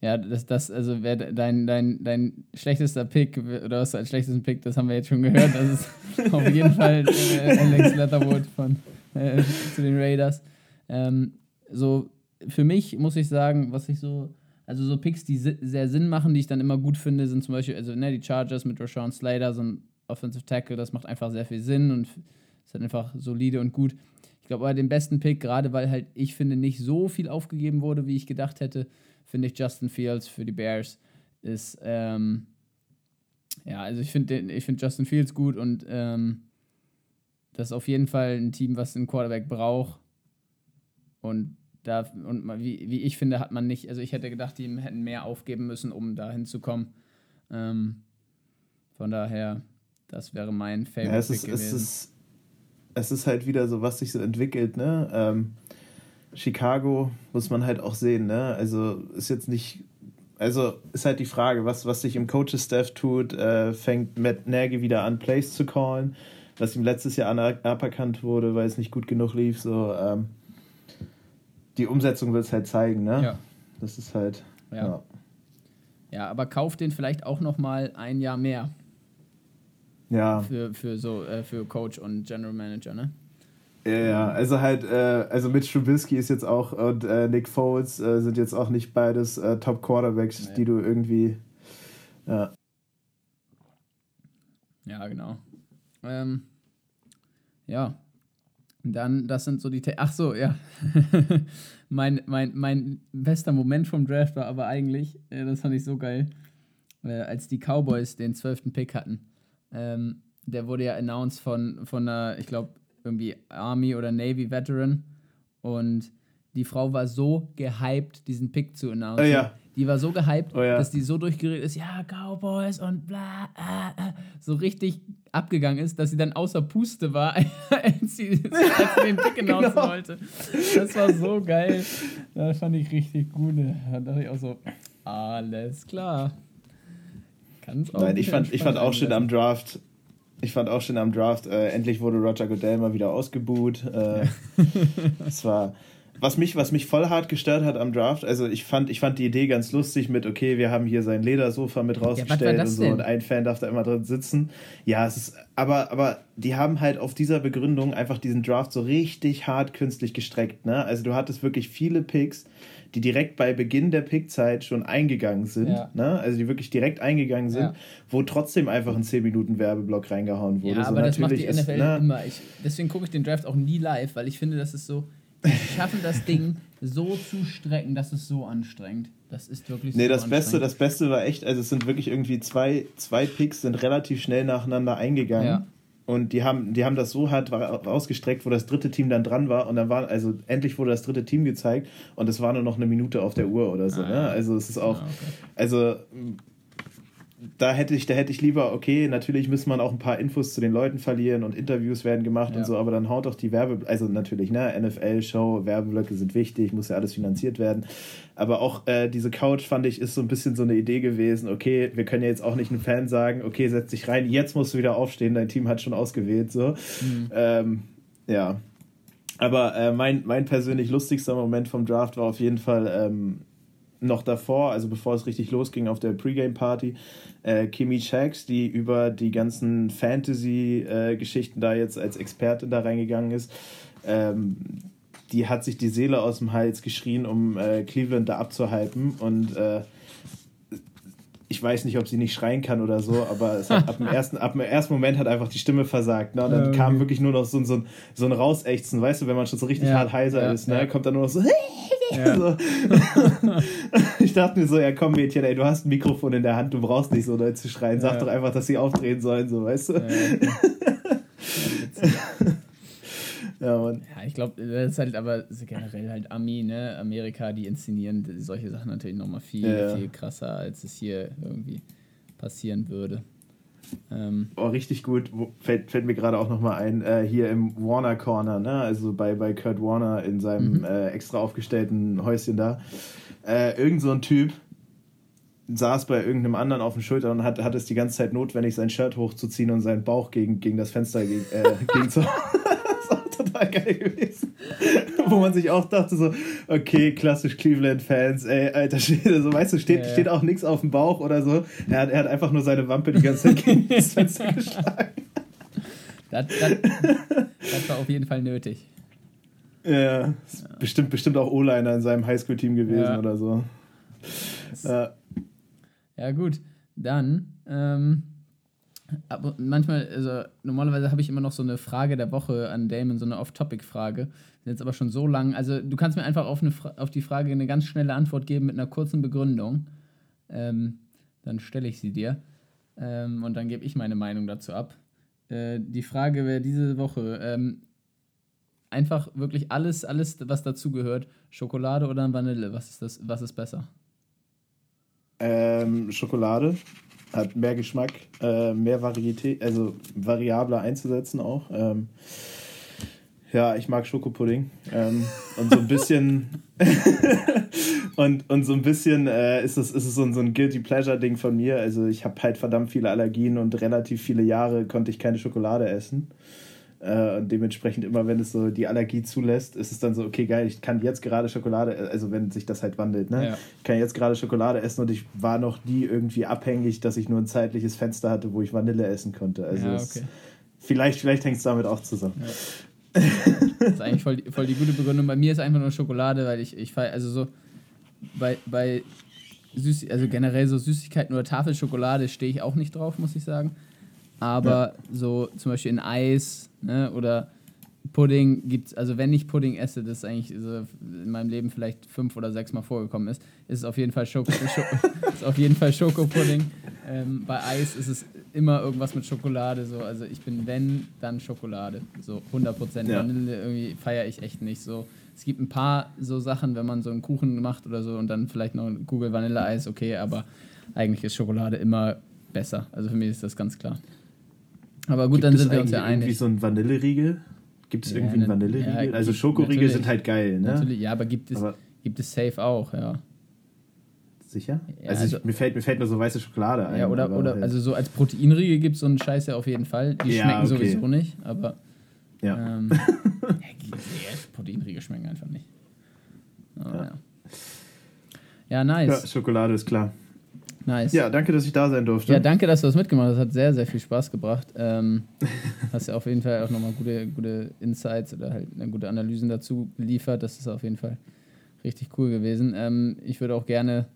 ja, das, das, also wer dein, dein, dein schlechtester Pick oder was dein schlechtesten Pick, das haben wir jetzt schon gehört. Das ist auf jeden Fall äh, Alex Letterwood von zu den Raiders. Ähm, so, für mich muss ich sagen, was ich so, also so Picks, die sehr Sinn machen, die ich dann immer gut finde, sind zum Beispiel, also ne, die Chargers mit Rashawn Slater, so ein Offensive Tackle, das macht einfach sehr viel Sinn und ist halt einfach solide und gut. Ich glaube aber den besten Pick, gerade weil halt ich finde, nicht so viel aufgegeben wurde, wie ich gedacht hätte, finde ich Justin Fields für die Bears ist, ähm, ja, also ich finde find Justin Fields gut und ähm, das ist auf jeden Fall ein Team, was einen Quarterback braucht. Und da, und wie, wie ich finde, hat man nicht, also ich hätte gedacht, die hätten mehr aufgeben müssen, um da hinzukommen. Ähm, von daher, das wäre mein Favorite ja, es ist, gewesen. Es ist, es ist halt wieder so, was sich so entwickelt, ne? Ähm, Chicago muss man halt auch sehen, ne? Also ist jetzt nicht, also ist halt die Frage, was, was sich im Coaches-Staff tut, äh, fängt Matt Nagy wieder an, Plays zu callen was ihm letztes Jahr aberkannt wurde, weil es nicht gut genug lief. So, ähm, die Umsetzung wird es halt zeigen, ne? Ja. Das ist halt. Ja. ja. ja aber kauft den vielleicht auch noch mal ein Jahr mehr. Ja. Für, für so äh, für Coach und General Manager, ne? Ja, ja, also halt, äh, also mit Trubisky ist jetzt auch und äh, Nick Foles äh, sind jetzt auch nicht beides äh, Top Quarterbacks, naja. die du irgendwie. Ja. Ja, genau. Ähm, ja. Dann, das sind so die. Te Ach so, ja. mein, mein, mein bester Moment vom Draft war aber eigentlich, äh, das fand ich so geil, äh, als die Cowboys den zwölften Pick hatten. Ähm, der wurde ja announced von, von einer, ich glaube, irgendwie Army oder Navy Veteran. Und die Frau war so gehypt, diesen Pick zu announcen. Oh, ja. Die war so gehypt, Oh, ja. dass die so durchgeredet ist, ja, Cowboys und bla, ah, ah, so richtig abgegangen ist, dass sie dann außer Puste war, als sie, als sie den Pick announcen Genau. wollte. Das war so geil. Das fand ich richtig gut. Da dachte ich auch so, alles klar. Kann's auch Nein, ich fand, ich fand auch schön am Draft, ich fand auch schön am Draft, äh, endlich wurde Roger Goodell mal wieder ausgebuht. Äh, es war, was mich, was mich voll hart gestört hat am Draft, also ich fand, ich fand die Idee ganz lustig mit, okay, wir haben hier sein Ledersofa mit rausgestellt das und so denn? und ein Fan darf da immer drin sitzen. Ja, es ist, aber, aber die haben halt auf dieser Begründung einfach diesen Draft so richtig hart künstlich gestreckt, ne? Also du hattest wirklich viele Picks, die direkt bei Beginn der Pickzeit schon eingegangen sind, Ja. ne? Also die wirklich direkt eingegangen sind, Ja. wo trotzdem einfach ein 10 Minuten Werbeblock reingehauen wurde. Ja, so aber das macht die natürlich ist, NFL ne? immer. Ich, deswegen gucke ich den Draft auch nie live, weil ich finde, das ist so. Die schaffen das Ding so zu strecken, das ist so anstrengend. Das ist wirklich Nee, so das Beste, das Beste war echt, also es sind wirklich irgendwie zwei, zwei Picks sind relativ schnell nacheinander eingegangen. Ja. Und die haben, die haben das so hart ra- rausgestreckt, wo das dritte Team dann dran war. Und dann war, also endlich wurde das dritte Team gezeigt und es war nur noch eine Minute auf der Uhr oder so. Ah, ne? ja. Also es ist auch, Ah, okay. also da hätte ich, da hätte ich lieber, okay, natürlich muss man auch ein paar Infos zu den Leuten verlieren und Interviews werden gemacht Ja. und so, aber dann haut doch die Werbe, also natürlich, ne, NFL-Show, Werbeblöcke sind wichtig, muss ja alles finanziert werden. Aber auch äh, diese Couch, fand ich, ist so ein bisschen so eine Idee gewesen, okay, wir können ja jetzt auch nicht einem Fan sagen, okay, setz dich rein, jetzt musst du wieder aufstehen, dein Team hat schon ausgewählt, so. Mhm. Ähm, ja. Aber äh, mein, mein persönlich lustigster Moment vom Draft war auf jeden Fall ähm, noch davor, also bevor es richtig losging auf der Pre-Game-Party, äh, Kimi Shax, die über die ganzen Fantasy-Geschichten da jetzt als Expertin da reingegangen ist. Ähm, die hat sich die Seele aus dem Hals geschrien, um äh, Cleveland da abzuhypen und äh, ich weiß nicht, ob sie nicht schreien kann oder so, aber hat, ab, dem ersten, ab dem ersten Moment hat einfach die Stimme versagt. Ne? Und dann okay. kam wirklich nur noch so, ein- so, ein, so ein Rausächzen, weißt du, wenn man schon so richtig Ja, hart heiser ja, ist, ne? ja. kommt dann nur noch so. So. ich dachte mir so, ja komm Mädchen, ey, du hast ein Mikrofon in der Hand, du brauchst nicht so doll zu schreien. Sag doch einfach, dass sie aufdrehen sollen, so, weißt du? Ja, Mann. ja, ich glaube, das ist halt aber generell halt Ami, ne? Amerika, die inszenieren solche Sachen natürlich nochmal viel, Ja. viel krasser, als es hier irgendwie passieren würde. Ähm, Oh, richtig gut. Fällt, fällt mir gerade auch nochmal ein, äh, hier im Warner Corner, ne? also bei, bei Kurt Warner in seinem Mhm. äh, extra aufgestellten Häuschen da. Äh, irgend so ein Typ saß bei irgendeinem anderen auf den Schultern und hat, hat es die ganze Zeit notwendig, sein Shirt hochzuziehen und seinen Bauch gegen, gegen das Fenster gegen, äh, gegen zu. Das total geil gewesen. Wo man sich auch dachte, so, okay, klassisch Cleveland-Fans, ey, alter Schwede, so weißt du, steht, Ja, ja. steht auch nichts auf dem Bauch oder so. Er hat, er hat einfach nur seine Wampe die ganze Zeit gegen das Fenster geschlagen. das, das, das war auf jeden Fall nötig. Ja, ist Bestimmt, bestimmt auch O-Liner in seinem Highschool-Team gewesen Ja. oder so. Ja. Ja, gut. Dann, ähm, aber manchmal, also normalerweise habe ich immer noch so eine Frage der Woche an Damon, so eine Off-Topic-Frage. Jetzt aber schon so lang. Also, du kannst mir einfach auf, eine auf die Frage eine ganz schnelle Antwort geben mit einer kurzen Begründung. Ähm, dann stelle ich sie dir. Ähm, und dann gebe ich meine Meinung dazu ab. Äh, die Frage wäre diese Woche: ähm, einfach wirklich alles, alles, was dazugehört: Schokolade oder Vanille? Was ist, das, was ist besser? Ähm, Schokolade hat mehr Geschmack, äh, mehr Varietät, also variabler einzusetzen auch. Ähm, ja, ich mag Schokopudding. Ähm, und so ein bisschen und, und so ein bisschen äh, ist es, ist es so ein, so ein Guilty Pleasure-Ding von mir. Also ich habe halt verdammt viele Allergien und relativ viele Jahre konnte ich keine Schokolade essen. Äh, und dementsprechend immer, wenn es so die Allergie zulässt, ist es dann so, okay, geil, ich kann jetzt gerade Schokolade, also wenn sich das halt wandelt, ne? Ja. Ich kann jetzt gerade Schokolade essen und ich war noch nie irgendwie abhängig, dass ich nur ein zeitliches Fenster hatte, wo ich Vanille essen konnte. Also Ja, es- okay. vielleicht, vielleicht hängt es damit auch zusammen. Das ist eigentlich voll, die- voll die gute Begründung. Bei mir ist einfach nur Schokolade, weil ich, ich also so bei, bei Süß, also generell so Süßigkeiten oder Tafelschokolade stehe ich auch nicht drauf, muss ich sagen. Aber so zum Beispiel in Eis ne, oder Pudding gibt also wenn ich Pudding esse, das eigentlich so in meinem Leben vielleicht fünf oder sechs Mal vorgekommen ist, ist es auf jeden Fall, Schoko, ist auf jeden Fall Schokopudding. Ähm, bei Eis ist es immer irgendwas mit Schokolade. So. Also ich bin, wenn, dann Schokolade. So 100%. Ja. Vanille irgendwie feiere ich echt nicht so. Es gibt ein paar so Sachen, wenn man so einen Kuchen macht oder so und dann vielleicht noch ein Kugel Vanilleeis, okay, aber eigentlich ist Schokolade immer besser. Also für mich ist das ganz klar. Aber gut, gibt dann sind wir uns ja einig. Irgendwie so ein Vanilleriegel? Gibt es ja, irgendwie einen Vanilleriegel? Ja, also Schokoriegel sind halt geil, ne? Natürlich, ja, aber gibt es, aber gibt es safe auch, ja. Sicher? Ja, also, also mir, fällt, mir fällt nur so weiße Schokolade ein. Ja, oder, oder halt. also so als Proteinriegel gibt es so einen Scheiß ja auf jeden Fall. Die schmecken okay. sowieso nicht, aber. Ja. Ähm, Proteinriegel schmecken einfach nicht. Aber, ja. nice. Schokolade ist klar. Nice. Ja, danke, dass ich da sein durfte. Ja, danke, dass du das mitgemacht hast. Das hat sehr, sehr viel Spaß gebracht. Ähm, hast ja auf jeden Fall auch nochmal gute, gute Insights oder halt eine gute Analysen dazu geliefert. Das ist auf jeden Fall richtig cool gewesen. Ähm, ich würde auch gerne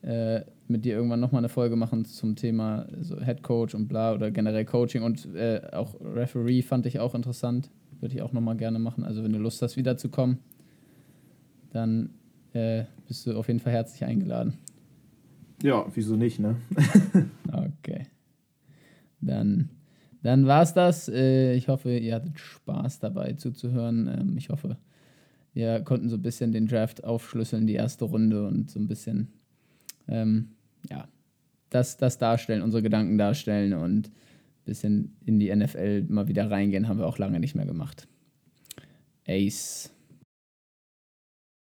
äh, mit dir irgendwann nochmal eine Folge machen zum Thema so Head Coach und bla oder generell Coaching und äh, auch Referee fand ich auch interessant. Würde ich auch nochmal gerne machen. Also wenn du Lust hast, wiederzukommen, dann äh, bist du auf jeden Fall herzlich eingeladen. Ja, wieso nicht, ne? okay. Dann, dann war es das. Äh, ich hoffe, ihr hattet Spaß dabei zuzuhören. Ähm, ich hoffe, wir konnten so ein bisschen den Draft aufschlüsseln, die erste Runde und so ein bisschen, ähm, ja, das, das darstellen, unsere Gedanken darstellen und ein bisschen in die NFL mal wieder reingehen, haben wir auch lange nicht mehr gemacht. Ace.